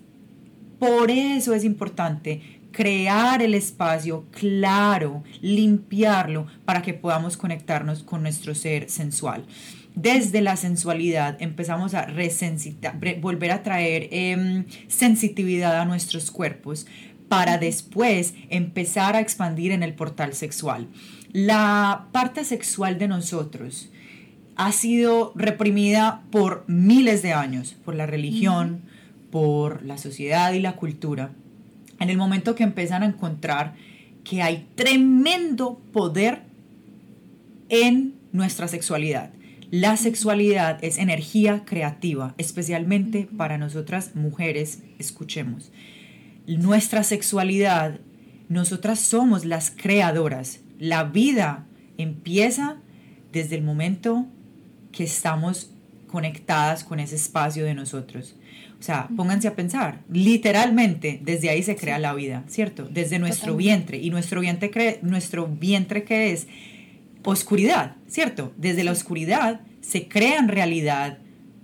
[SPEAKER 2] por eso es importante crear el espacio claro, limpiarlo para que podamos conectarnos con nuestro ser sensual. Desde la sensualidad empezamos a volver a traer em, sensitividad a nuestros cuerpos para después empezar a expandir en el portal sexual. La parte sexual de nosotros ha sido reprimida por miles de años, por la religión, por la sociedad y la cultura en el momento que empiezan a encontrar que hay tremendo poder en nuestra sexualidad. La sexualidad es energía creativa, especialmente para nosotras mujeres, escuchemos. Nuestra sexualidad, nosotras somos las creadoras. La vida empieza desde el momento que estamos conectadas con ese espacio de nosotros. O sea, pónganse a pensar, literalmente desde ahí se crea la vida, ¿cierto? Desde nuestro vientre. Y nuestro vientre, nuestro vientre que es oscuridad, ¿cierto? Desde la oscuridad se crea en realidad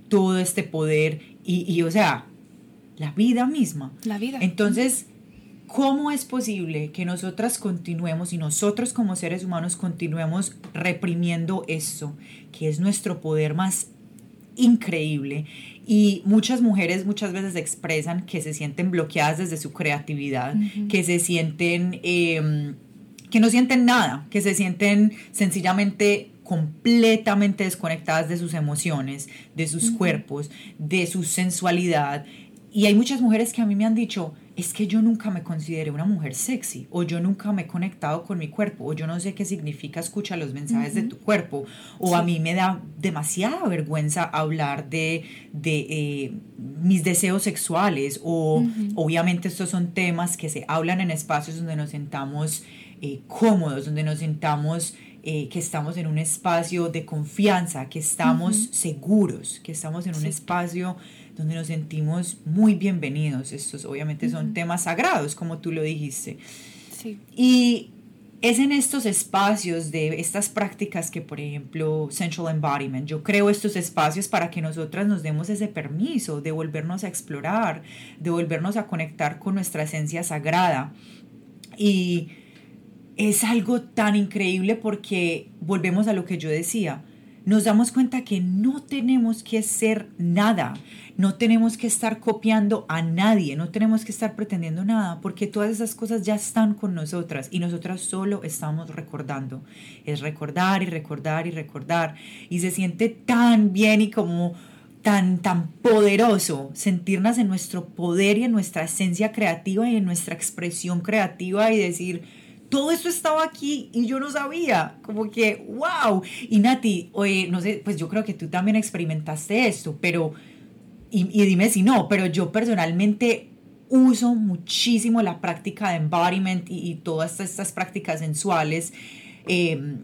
[SPEAKER 2] todo este poder y, y o sea, la vida misma.
[SPEAKER 1] La vida.
[SPEAKER 2] Entonces, ¿cómo es posible que nosotras continuemos y nosotros como seres humanos continuemos reprimiendo esto, que es nuestro poder más increíble y muchas mujeres muchas veces expresan que se sienten bloqueadas desde su creatividad, que se sienten, em, que no sienten nada, que se sienten sencillamente completamente desconectadas de sus emociones, de sus cuerpos, de su sensualidad. Y hay muchas mujeres que a mí me han dicho, es que yo nunca me consideré una mujer sexy, o yo nunca me he conectado con mi cuerpo, o yo no sé qué significa escucha los mensajes de tu cuerpo, o a mí me da demasiada vergüenza hablar de, de eh, mis deseos sexuales, o obviamente estos son temas que se hablan en espacios donde nos sentamos eh, cómodos, donde nos sentamos eh, que estamos en un espacio de confianza, que estamos seguros, que estamos en un espacio donde nos sentimos muy bienvenidos. Estos obviamente son temas sagrados, como tú lo dijiste. Sí. Y es en estos espacios de estas prácticas que, por ejemplo, Central Embodiment, yo creo estos espacios para que nosotras nos demos ese permiso de volvernos a explorar, de volvernos a conectar con nuestra esencia sagrada. Y es algo tan increíble porque volvemos a lo que yo decía, nos damos cuenta que no tenemos que ser nada, no tenemos que estar copiando a nadie, no tenemos que estar pretendiendo nada, porque todas esas cosas ya están con nosotras y nosotras solo estamos recordando. Es recordar y recordar y recordar. Y se siente tan bien y como tan, tan poderoso sentirnos en nuestro poder y en nuestra esencia creativa y en nuestra expresión creativa y decir, todo esto estaba aquí y yo no sabía, como que, wow. Y Nati, oye, no sé, pues yo creo que tú también experimentaste esto, pero, y, dime si no, pero yo personalmente uso muchísimo la práctica de embodiment y, todas estas prácticas sensuales eh,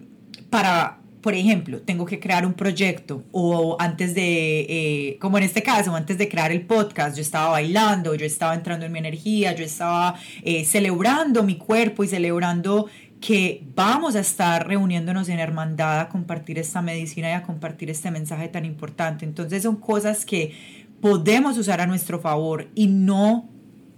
[SPEAKER 2] para por ejemplo, tengo que crear un proyecto o antes de, eh, como en este caso, antes de crear el podcast, yo estaba bailando, yo estaba entrando en mi energía, yo estaba eh, celebrando mi cuerpo y celebrando que vamos a estar reuniéndonos en hermandad a compartir esta medicina y a compartir este mensaje tan importante. Entonces son cosas que podemos usar a nuestro favor y no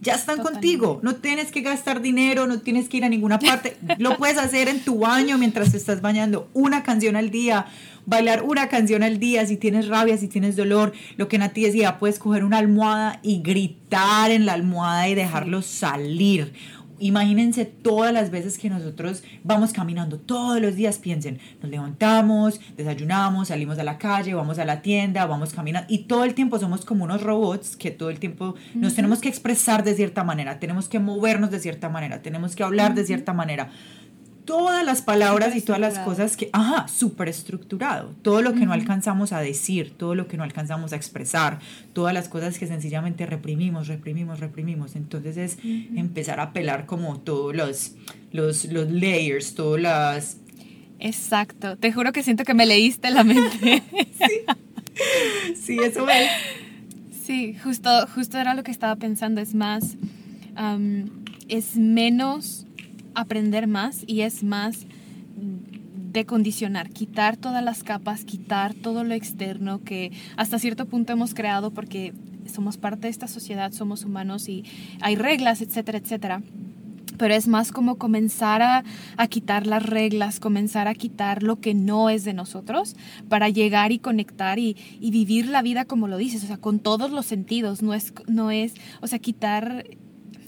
[SPEAKER 2] ya están contigo. No tienes que gastar dinero, no tienes que ir a ninguna parte. Lo <laughs> puedes hacer en tu baño mientras te estás bañando. Una canción al día, bailar una canción al día. Si tienes rabia, si tienes dolor, lo que Nati decía, puedes coger una almohada y gritar en la almohada y dejarlo salir. Imagínense todas las veces que nosotros vamos caminando, todos los días piensen, nos levantamos, desayunamos, salimos a la calle, vamos a la tienda, vamos caminando y todo el tiempo somos como unos robots que todo el tiempo nos tenemos que expresar de cierta manera, tenemos que movernos de cierta manera, tenemos que hablar de cierta manera todas las palabras y todas las cosas que, ajá, súper estructurado, todo lo que no alcanzamos a decir, todo lo que no alcanzamos a expresar, todas las cosas que sencillamente reprimimos, reprimimos, reprimimos. Entonces es empezar a pelar como todos los, los, los layers, todas las
[SPEAKER 1] Exacto. Te juro que siento que me leíste la mente. <laughs>
[SPEAKER 2] sí. sí, eso es.
[SPEAKER 1] Sí, justo, justo era lo que estaba pensando. Es más, es menos aprender más y es más de condicionar, quitar todas las capas, quitar todo lo externo que hasta cierto punto hemos creado porque somos parte de esta sociedad, somos humanos y hay reglas, etcétera, etcétera. Pero es más como comenzar a, a, quitar las reglas, comenzar a quitar lo que no es de nosotros para llegar y conectar y, y, vivir la vida como lo dices, o sea, con todos los sentidos, no es, no es, o sea, quitar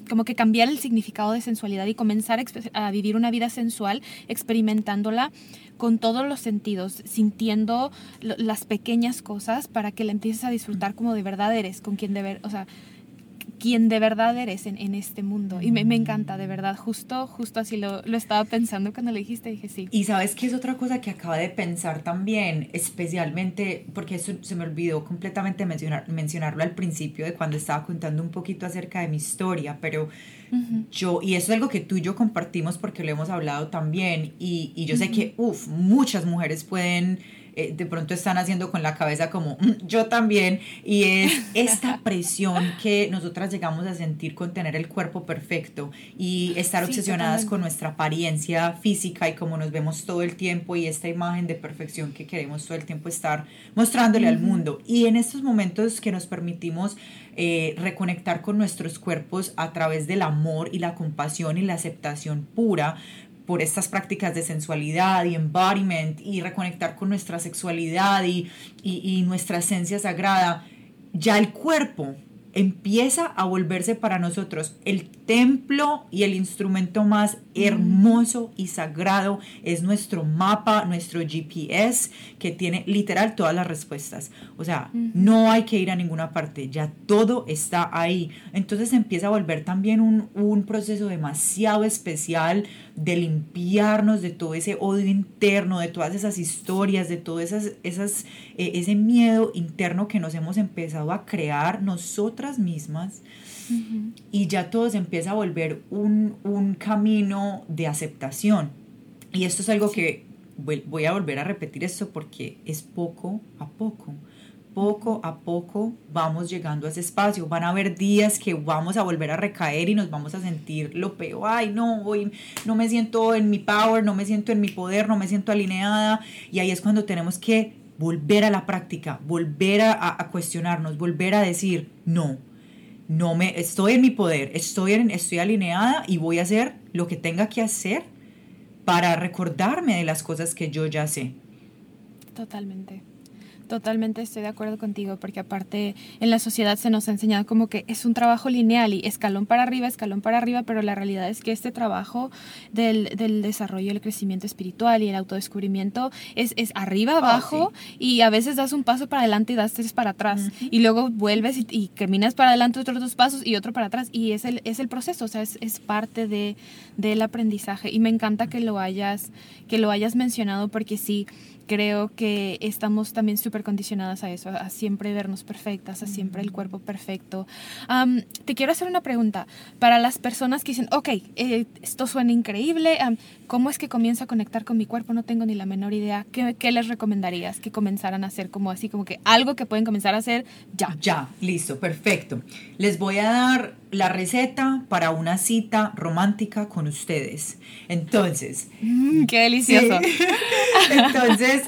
[SPEAKER 1] como que cambiar el significado de sensualidad y comenzar a, vivir una vida sensual experimentándola con todos los sentidos, sintiendo las pequeñas cosas para que la empieces a disfrutar como de verdad eres, con quien de ver, o sea, quien de verdad eres en, en este mundo. Y me, me, encanta, de verdad, justo, justo así lo, lo, estaba pensando cuando le dijiste, dije sí.
[SPEAKER 2] Y sabes que es otra cosa que acaba de pensar también, especialmente, porque eso se me olvidó completamente mencionar, mencionarlo al principio de cuando estaba contando un poquito acerca de mi historia, pero yo, y eso es algo que tú y yo compartimos porque lo hemos hablado también, y, y yo sé que, uff, muchas mujeres pueden eh, de pronto están haciendo con la cabeza como mm, yo también, y es <laughs> esta presión que nosotras llegamos a sentir con tener el cuerpo perfecto y estar obsesionadas con nuestra apariencia física y cómo nos vemos todo el tiempo y esta imagen de perfección que queremos todo el tiempo estar mostrándole al mundo. Y en estos momentos que nos permitimos eh, reconectar con nuestros cuerpos a través del amor y la compasión y la aceptación pura, por estas prácticas de sensualidad y embodiment y reconectar con nuestra sexualidad y, y, nuestra esencia sagrada, ya el cuerpo empieza a volverse para nosotros el templo y el instrumento más hermoso y sagrado. Es nuestro mapa, nuestro GPS, que tiene literal todas las respuestas. O sea, no hay que ir a ninguna parte, ya todo está ahí. Entonces empieza a volver también un, un proceso demasiado especial de limpiarnos de todo ese odio interno, de todas esas historias, de todo esas, esas, eh, ese miedo interno que nos hemos empezado a crear nosotras mismas. Y ya todo se empieza a volver un, un, camino de aceptación. Y esto es algo que voy a volver a repetir esto porque es poco a poco poco a poco vamos llegando a ese espacio. Van a haber días que vamos a volver a recaer y nos vamos a sentir lo peor. Ay, no, hoy no me siento en mi power, no me siento en mi poder, no me siento alineada. Y ahí es cuando tenemos que volver a la práctica, volver a, a cuestionarnos, volver a decir, no, no me, estoy en mi poder, estoy, en, estoy alineada y voy a hacer lo que tenga que hacer para recordarme de las cosas que yo ya sé.
[SPEAKER 1] Totalmente. Totalmente estoy de acuerdo contigo, porque aparte en la sociedad se nos ha enseñado como que es un trabajo lineal y escalón para arriba, escalón para arriba, pero la realidad es que este trabajo del, del desarrollo, el crecimiento espiritual y el autodescubrimiento es, es arriba, oh, abajo y a veces das un paso para adelante y das tres para atrás y luego vuelves y, caminas para adelante otros dos pasos y otro para atrás y es el, es el proceso, o sea, es, es parte de, del aprendizaje y me encanta que lo hayas, que lo hayas mencionado porque sí, creo que estamos también súper condicionadas a eso, a siempre vernos perfectas, a siempre el cuerpo perfecto. te quiero hacer una pregunta. Para las personas que dicen, ok, eh, esto suena increíble, ¿cómo es que comienzo a conectar con mi cuerpo? No tengo ni la menor idea. ¿Qué, ¿Qué, les recomendarías que comenzaran a hacer como así, como que algo que pueden comenzar a hacer ya?
[SPEAKER 2] Ya, listo, perfecto. Les voy a dar la receta para una cita romántica con ustedes. Entonces.
[SPEAKER 1] Mm, ¡Qué delicioso! <laughs>
[SPEAKER 2] Entonces,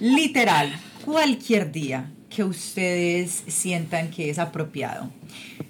[SPEAKER 2] literal, cualquier día que ustedes sientan que es apropiado,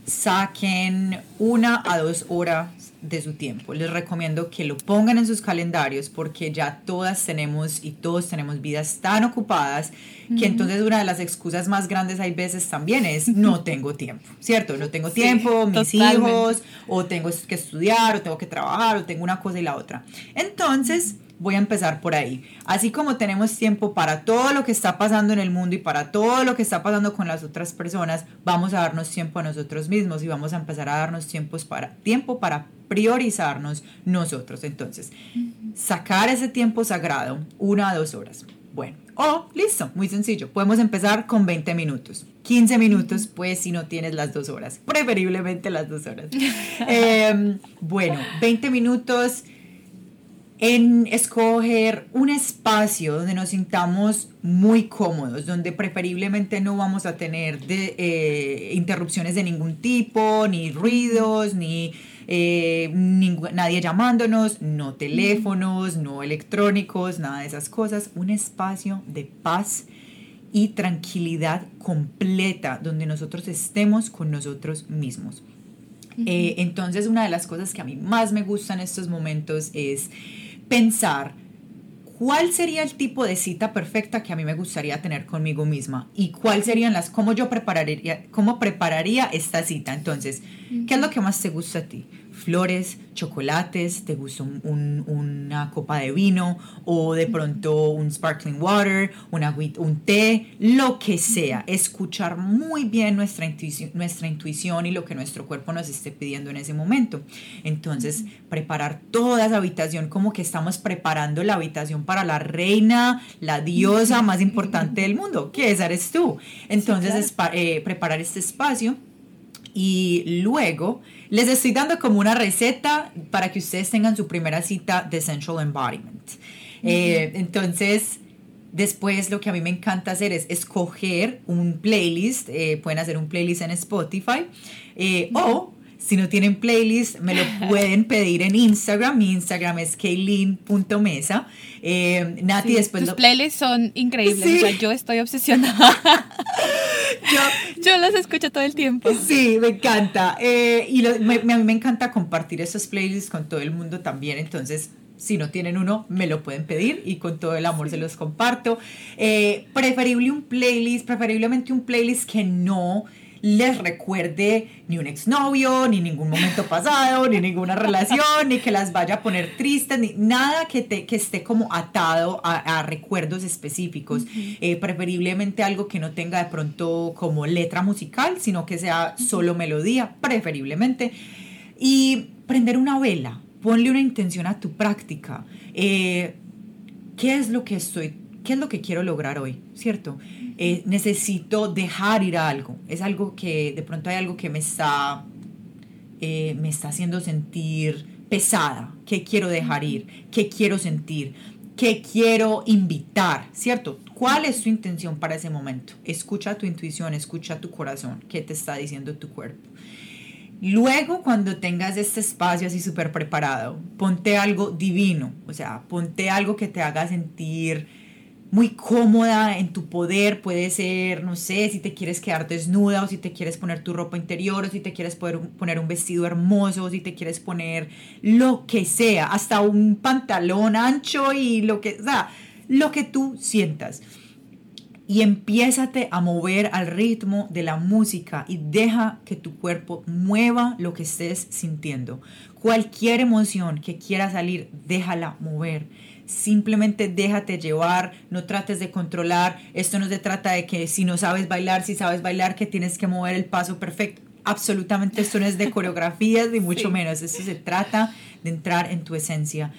[SPEAKER 2] saquen una a dos horas de su tiempo. Les recomiendo que lo pongan en sus calendarios porque ya todas tenemos y todos tenemos vidas tan ocupadas que entonces una de las excusas más grandes hay veces también es <laughs> no tengo tiempo, ¿cierto? No tengo tiempo, mis hijos, o tengo que estudiar, o tengo que trabajar, o tengo una cosa y la otra. Entonces, voy a empezar por ahí. Así como tenemos tiempo para todo lo que está pasando en el mundo y para todo lo que está pasando con las otras personas, vamos a darnos tiempo a nosotros mismos y vamos a empezar a darnos tiempos para, tiempo para priorizarnos nosotros. Entonces, sacar ese tiempo sagrado, una a dos horas. Bueno, oh, listo, muy sencillo. Podemos empezar con 20 minutos. 15 minutos, pues, si no tienes las dos horas. <laughs> Preferiblemente las dos horas. <laughs> Em, bueno, 20 minutos en escoger un espacio donde nos sintamos muy cómodos, donde preferiblemente no vamos a tener de, eh, interrupciones de ningún tipo, ni ruidos, ni eh, nadie llamándonos, no teléfonos, no electrónicos, nada de esas cosas. Un espacio de paz y tranquilidad completa donde nosotros estemos con nosotros mismos. Eh, entonces, una de las cosas que a mí más me gusta en estos momentos es pensar cuál sería el tipo de cita perfecta que a mí me gustaría tener conmigo misma y cuál serían las, cómo yo prepararía, cómo prepararía esta cita. Entonces, ¿qué es lo que más te gusta a ti? Flores, chocolates, te gusta una copa de vino o de pronto un sparkling water, una, un té, lo que sea. Escuchar muy bien nuestra intuición, nuestra intuición y lo que nuestro cuerpo nos esté pidiendo en ese momento. Entonces, preparar toda esa habitación como que estamos preparando la habitación para la reina, la diosa más importante del mundo, que esa eres tú. Entonces, eh, preparar este espacio y luego les estoy dando como una receta para que ustedes tengan su primera cita de Central Embodiment. Eh, entonces, después lo que a mí me encanta hacer es escoger un playlist. Eh, pueden hacer un playlist en Spotify eh, o si no tienen playlist, me lo <laughs> pueden pedir en Instagram. Mi Instagram es kaylin.mesa.
[SPEAKER 1] Eh, Nati, después... Tus playlists son increíbles. yo estoy obsesionada. <laughs> yo, <laughs> yo las escucho todo el tiempo.
[SPEAKER 2] Sí, me encanta. Eh, y a mí me encanta compartir esos playlists con todo el mundo también. Entonces, si no tienen uno, me lo pueden pedir y con todo el amor se los comparto. Eh, preferible un playlist, preferiblemente un playlist que no les recuerde ni un exnovio, ni ningún momento pasado, ni ninguna relación, ni que las vaya a poner tristes, ni nada que, te, que esté como atado a, recuerdos específicos. Eh, preferiblemente algo que no tenga de pronto como letra musical, sino que sea solo melodía, preferiblemente. Y prender una vela, ponle una intención a tu práctica. Eh, ¿Qué es lo que estoy, qué es lo que quiero lograr hoy? ¿Cierto? Eh, necesito dejar ir algo. Es algo que de pronto hay algo que me está, eh, me está haciendo sentir pesada. ¿Qué quiero dejar ir? ¿Qué quiero sentir? ¿Qué quiero invitar? ¿Cierto? ¿Cuál es tu intención para ese momento? Escucha tu intuición, escucha tu corazón. ¿Qué te está diciendo tu cuerpo? Luego, cuando tengas este espacio así súper preparado, ponte algo divino, o sea, ponte algo que te haga sentir muy cómoda en tu poder, puede ser, no sé, si te quieres quedar desnuda o si te quieres poner tu ropa interior o si te quieres poner un vestido hermoso o si te quieres poner lo que sea, hasta un pantalón ancho y lo que, o sea, lo que tú sientas. Y empiézate a mover al ritmo de la música y deja que tu cuerpo mueva lo que estés sintiendo. Cualquier emoción que quiera salir, déjala mover simplemente déjate llevar, no trates de controlar, esto no se trata de que si no sabes bailar, si sabes bailar, que tienes que mover el paso perfecto. Absolutamente esto no es de <laughs> coreografías, ni mucho menos, esto se trata de entrar en tu esencia.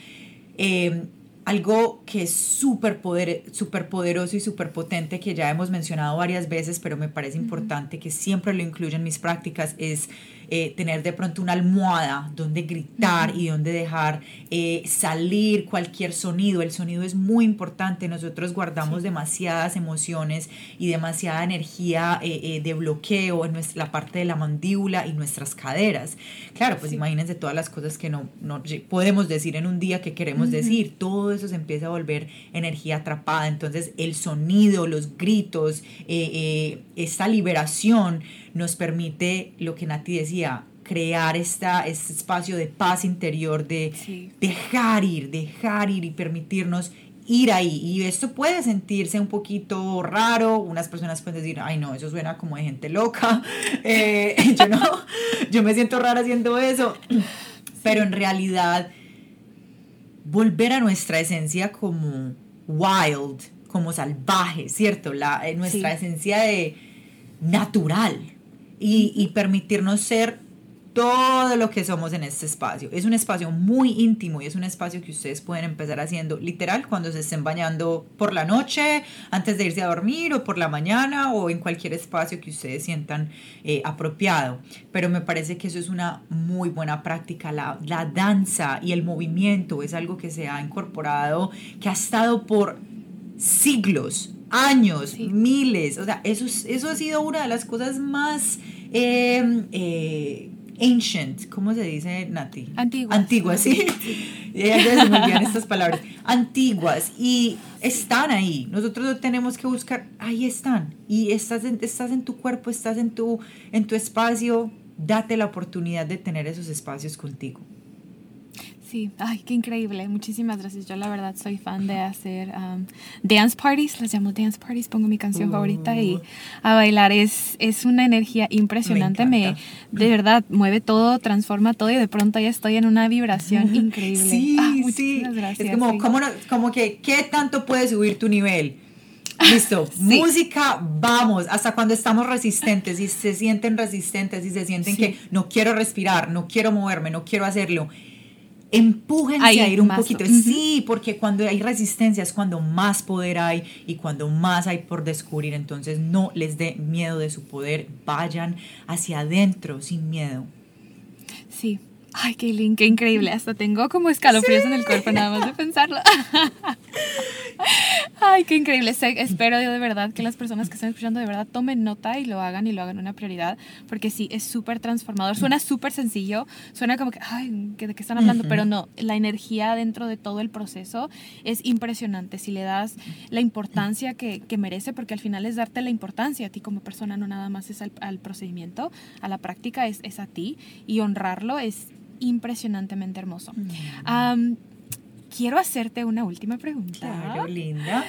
[SPEAKER 2] Eh, algo que es súper poder, super poderoso y súper potente, que ya hemos mencionado varias veces, pero me parece importante que siempre lo incluya en mis prácticas, es eh, tener de pronto una almohada donde gritar y donde dejar eh, salir cualquier sonido. El sonido es muy importante. Nosotros guardamos demasiadas emociones y demasiada energía eh, de bloqueo en nuestra, la parte de la mandíbula y nuestras caderas. Claro, pues imagínense todas las cosas que no, no, podemos decir en un día que queremos decir. Todo eso se empieza a volver energía atrapada. Entonces el sonido, los gritos, esta liberación nos permite lo que Nati decía, crear esta, este espacio de paz interior, de dejar ir, dejar ir y permitirnos ir ahí. Y esto puede sentirse un poquito raro. Unas personas pueden decir, ay no, eso suena como de gente loca. <laughs> Eh, <laughs> yo no, yo me siento rara haciendo eso. <clears throat> Pero en realidad, volver a nuestra esencia como wild, como salvaje, ¿cierto? La, eh, nuestra esencia de natural, y, permitirnos ser todo lo que somos en este espacio. Es un espacio muy íntimo y es un espacio que ustedes pueden empezar haciendo literal cuando se estén bañando por la noche, antes de irse a dormir o por la mañana o en cualquier espacio que ustedes sientan eh, apropiado. Pero me parece que eso es una muy buena práctica. La, la danza y el movimiento es algo que se ha incorporado, que ha estado por siglos, años, miles. O sea, eso, eso ha sido una de las cosas más... Eh, eh, ancient, ¿cómo se dice, Nati?
[SPEAKER 1] Antiguas.
[SPEAKER 2] Antiguas, sí. <laughs> se me olvidan estas palabras. Antiguas. Y están ahí. Nosotros no tenemos que buscar, ahí están. Y estás en, estás en tu cuerpo, estás en tu, en tu espacio. Date la oportunidad de tener esos espacios contigo.
[SPEAKER 1] Sí, ay, qué increíble. Muchísimas gracias. Yo la verdad soy fan de hacer um, dance parties, las llamo dance parties, pongo mi canción favorita y uh. a bailar. Es, es una energía impresionante, me, de verdad mueve todo, transforma todo y de pronto ya estoy en una vibración <laughs> increíble.
[SPEAKER 2] Sí, ah, sí. Gracias, es como, como, como que, ¿qué tanto puede subir tu nivel? Listo, <laughs> música, vamos, hasta cuando estamos resistentes y se sienten resistentes y se sienten que no quiero respirar, no quiero moverme, no quiero hacerlo empújense a ir un poquito. Sí, porque cuando hay resistencia es cuando más poder hay y cuando más hay por descubrir. Entonces no les dé miedo de su poder, vayan hacia adentro sin miedo.
[SPEAKER 1] Sí. Ay, qué, qué increíble. Hasta tengo como escalofríos en el cuerpo nada más de pensarlo. <laughs> Ay, qué increíble. espero yo de verdad que las personas que están escuchando de verdad tomen nota y lo hagan y lo hagan una prioridad, porque sí, es súper transformador. Suena súper sencillo, suena como que, ay, ¿de qué están hablando? Pero no, la energía dentro de todo el proceso es impresionante. Si le das la importancia que, que merece, porque al final es darte la importancia a ti como persona, no nada más es al, al procedimiento, a la práctica, es, es, a ti y honrarlo es impresionantemente hermoso quiero hacerte una última pregunta.
[SPEAKER 2] Claro, linda.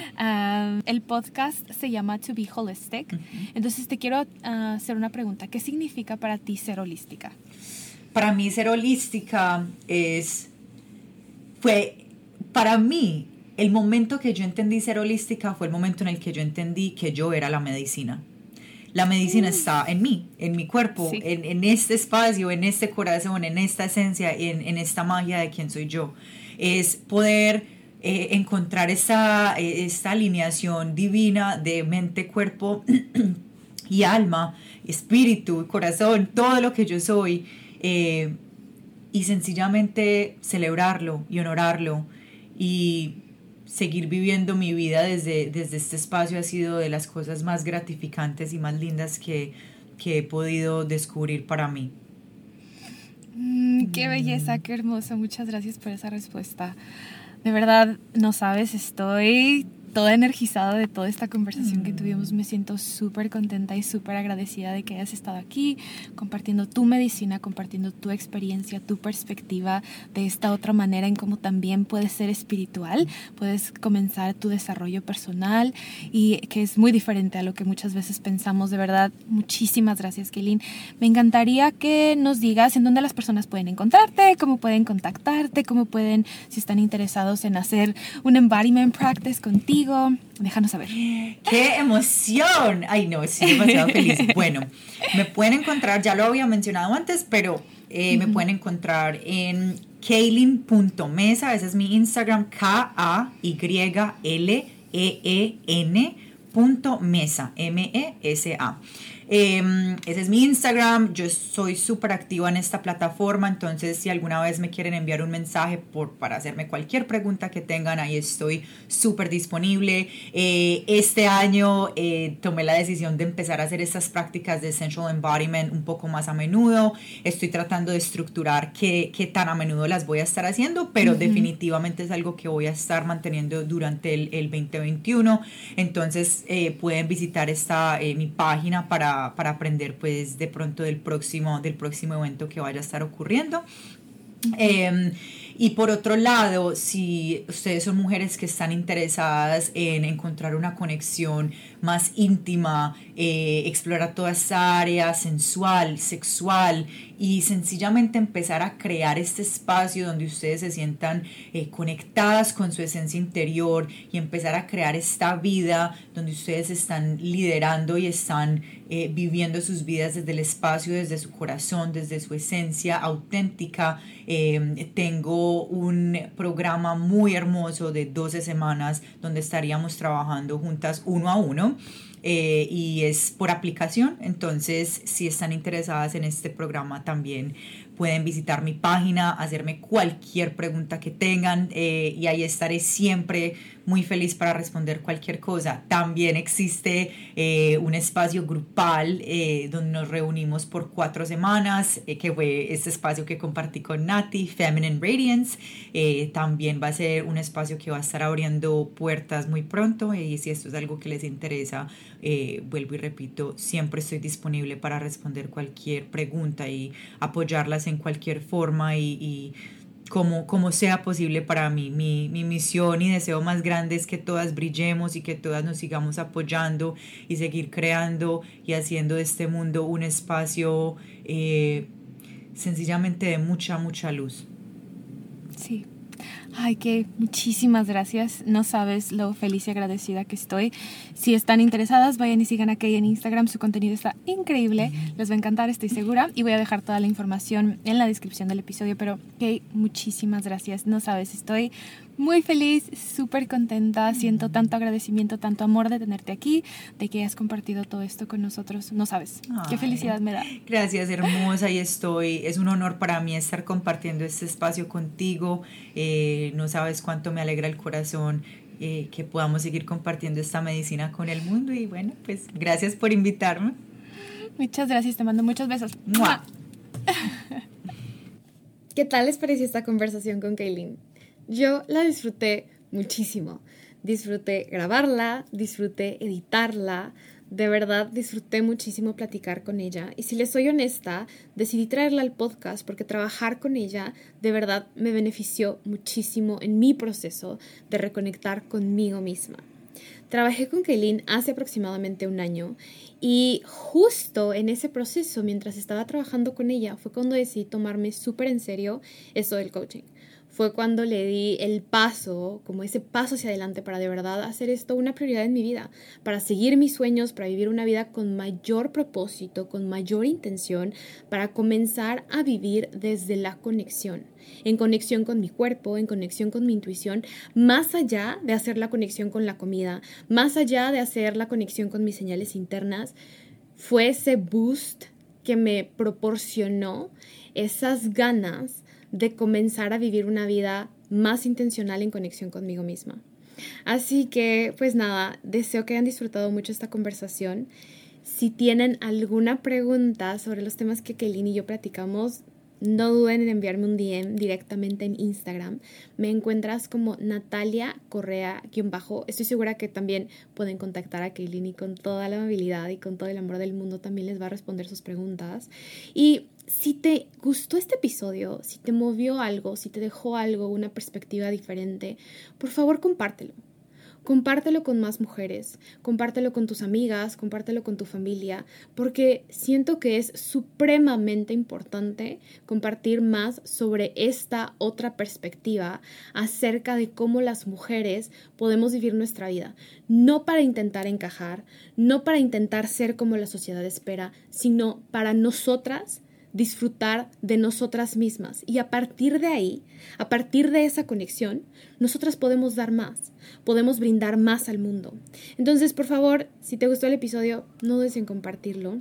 [SPEAKER 1] el podcast se llama To Be Holistic. Entonces te quiero ah, hacer una pregunta. ¿Qué significa para ti ser holística?
[SPEAKER 2] Para mí ser holística es, fue, para mí, el momento que yo entendí ser holística fue el momento en el que yo entendí que yo era la medicina. La medicina está en mí, en mi cuerpo, en, este espacio, en este corazón, en esta esencia, en, en esta magia de quien soy yo. Es poder eh, encontrar eh, esta alineación divina de mente, cuerpo <clears throat> y alma, espíritu, corazón, todo lo que yo soy, eh, y sencillamente celebrarlo y honorarlo. Y seguir viviendo mi vida desde, desde este espacio ha sido de las cosas más gratificantes y más lindas que, que he podido descubrir para mí.
[SPEAKER 1] Mm, qué belleza, qué hermoso. Muchas gracias por esa respuesta. De verdad, no sabes, estoy toda energizada de toda esta conversación que tuvimos. Me siento súper contenta y súper agradecida de que hayas estado aquí compartiendo tu medicina, compartiendo tu experiencia, tu perspectiva de esta otra manera en cómo también puedes ser espiritual, puedes comenzar tu desarrollo personal y que es muy diferente a lo que muchas veces pensamos. De verdad, muchísimas gracias, Kaylin. Me encantaría que nos digas en dónde las personas pueden encontrarte, cómo pueden contactarte, cómo pueden, si están interesados en hacer un embodiment practice contigo Déjanos saber.
[SPEAKER 2] ¡Qué emoción! Ay, no, estoy demasiado feliz. <laughs> Bueno, me pueden encontrar, ya lo había mencionado antes, pero eh, me pueden encontrar en kaylin.mesa, ese es mi Instagram, K-A-Y-L-E-E-N. mesa, M-E-S-A. Em, ese es mi Instagram, yo soy súper activa en esta plataforma, entonces si alguna vez me quieren enviar un mensaje por, para hacerme cualquier pregunta que tengan, ahí estoy súper disponible. Eh, este año eh, tomé la decisión de empezar a hacer estas prácticas de Essential Embodiment un poco más a menudo. Estoy tratando de estructurar qué, qué tan a menudo las voy a estar haciendo, pero definitivamente es algo que voy a estar manteniendo durante el, el 2021. Entonces eh, pueden visitar esta, mi página para para, aprender pues de pronto del próximo, del próximo evento que vaya a estar ocurriendo. Em, y por otro lado, si ustedes son mujeres que están interesadas en encontrar una conexión más íntima, eh, explorar toda esa área sensual, sexual y sencillamente empezar a crear este espacio donde ustedes se sientan eh, conectadas con su esencia interior y empezar a crear esta vida donde ustedes están liderando y están eh, viviendo sus vidas desde el espacio, desde su corazón, desde su esencia auténtica. Tengo un programa muy hermoso de 12 semanas donde estaríamos trabajando juntas uno a uno. Eh, y es por aplicación. Entonces, si están interesadas en este programa también pueden visitar mi página, hacerme cualquier pregunta que tengan eh, y ahí estaré siempre muy feliz para responder cualquier cosa. También existe eh, un espacio grupal eh, donde nos reunimos por cuatro semanas, eh, que fue este espacio que compartí con Nati, Feminine Radiance. también va a ser un espacio que va a estar abriendo puertas muy pronto y si esto es algo que les interesa, vuelvo y repito, siempre estoy disponible para responder cualquier pregunta y apoyarlas en cualquier forma y como, como sea posible para mí. Mi, mi, misión y deseo más grande es que todas brillemos y que todas nos sigamos apoyando y seguir creando y haciendo de este mundo un espacio eh, sencillamente de mucha, mucha luz.
[SPEAKER 1] Sí, Ay, que muchísimas gracias. No sabes lo feliz y agradecida que estoy. Si están interesadas, vayan y sigan a Kay en Instagram. Su contenido está increíble. Les va a encantar, estoy segura. Y voy a dejar toda la información en la descripción del episodio. Pero, Kay, muchísimas gracias. No sabes, estoy muy feliz, súper contenta, siento tanto agradecimiento, tanto amor de tenerte aquí, de que hayas compartido todo esto con nosotros. No sabes, qué felicidad me da.
[SPEAKER 2] Gracias, hermosa, y estoy, es un honor para mí estar compartiendo este espacio contigo. Eh, no sabes cuánto me alegra el corazón. Eh, que podamos seguir compartiendo esta medicina con el mundo y bueno, pues gracias por invitarme.
[SPEAKER 1] Muchas gracias, te mando muchos besos. <laughs> ¿Qué tal les pareció esta conversación con Kaylin? Yo la disfruté muchísimo. Disfruté grabarla, disfruté editarla, de verdad disfruté muchísimo platicar con ella y si les soy honesta, decidí traerla al podcast porque trabajar con ella de verdad me benefició muchísimo en mi proceso de reconectar conmigo misma. Trabajé con Kaylin hace aproximadamente un año y justo en ese proceso, mientras estaba trabajando con ella, fue cuando decidí tomarme súper en serio esto del coaching fue cuando le di el paso, como ese paso hacia adelante para de verdad hacer esto una prioridad en mi vida, para seguir mis sueños, para vivir una vida con mayor propósito, con mayor intención, para comenzar a vivir desde la conexión, en conexión con mi cuerpo, en conexión con mi intuición, más allá de hacer la conexión con la comida, más allá de hacer la conexión con mis señales internas, fue ese boost que me proporcionó esas ganas de comenzar a vivir una vida más intencional en conexión conmigo misma. Así que, pues nada, deseo que hayan disfrutado mucho esta conversación. Si tienen alguna pregunta sobre los temas que Kelly y yo platicamos, no duden en enviarme un DM directamente en Instagram. Me encuentras como Natalia Correa-bajo. Estoy segura que también pueden contactar a Kaylin con toda la amabilidad y con todo el amor del mundo también les va a responder sus preguntas. Y si te gustó este episodio, si te movió algo, si te dejó algo, una perspectiva diferente, por favor compártelo. Compártelo con más mujeres, compártelo con tus amigas, compártelo con tu familia, porque siento que es supremamente importante compartir más sobre esta otra perspectiva acerca de cómo las mujeres podemos vivir nuestra vida, no para intentar encajar, no para intentar ser como la sociedad espera, sino para nosotras disfrutar de nosotras mismas. Y a partir de ahí, a partir de esa conexión, nosotras podemos dar más, podemos brindar más al mundo. Entonces, por favor, si te gustó el episodio, no dudes en compartirlo.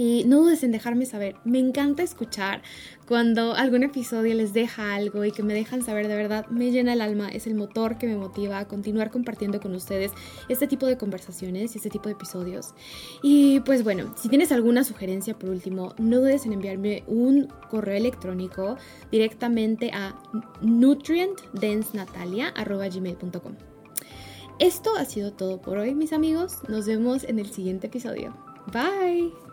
[SPEAKER 1] Y no dudes en dejarme saber. Me encanta escuchar cuando algún episodio les deja algo y que me dejan saber de verdad. Me llena el alma. Es el motor que me motiva a continuar compartiendo con ustedes este tipo de conversaciones y este tipo de episodios. Y pues bueno, si tienes alguna sugerencia por último, no dudes en enviarme un correo electrónico directamente a nutrientdensenatalia.gmail.com. Esto ha sido todo por hoy, mis amigos. Nos vemos en el siguiente episodio. Bye.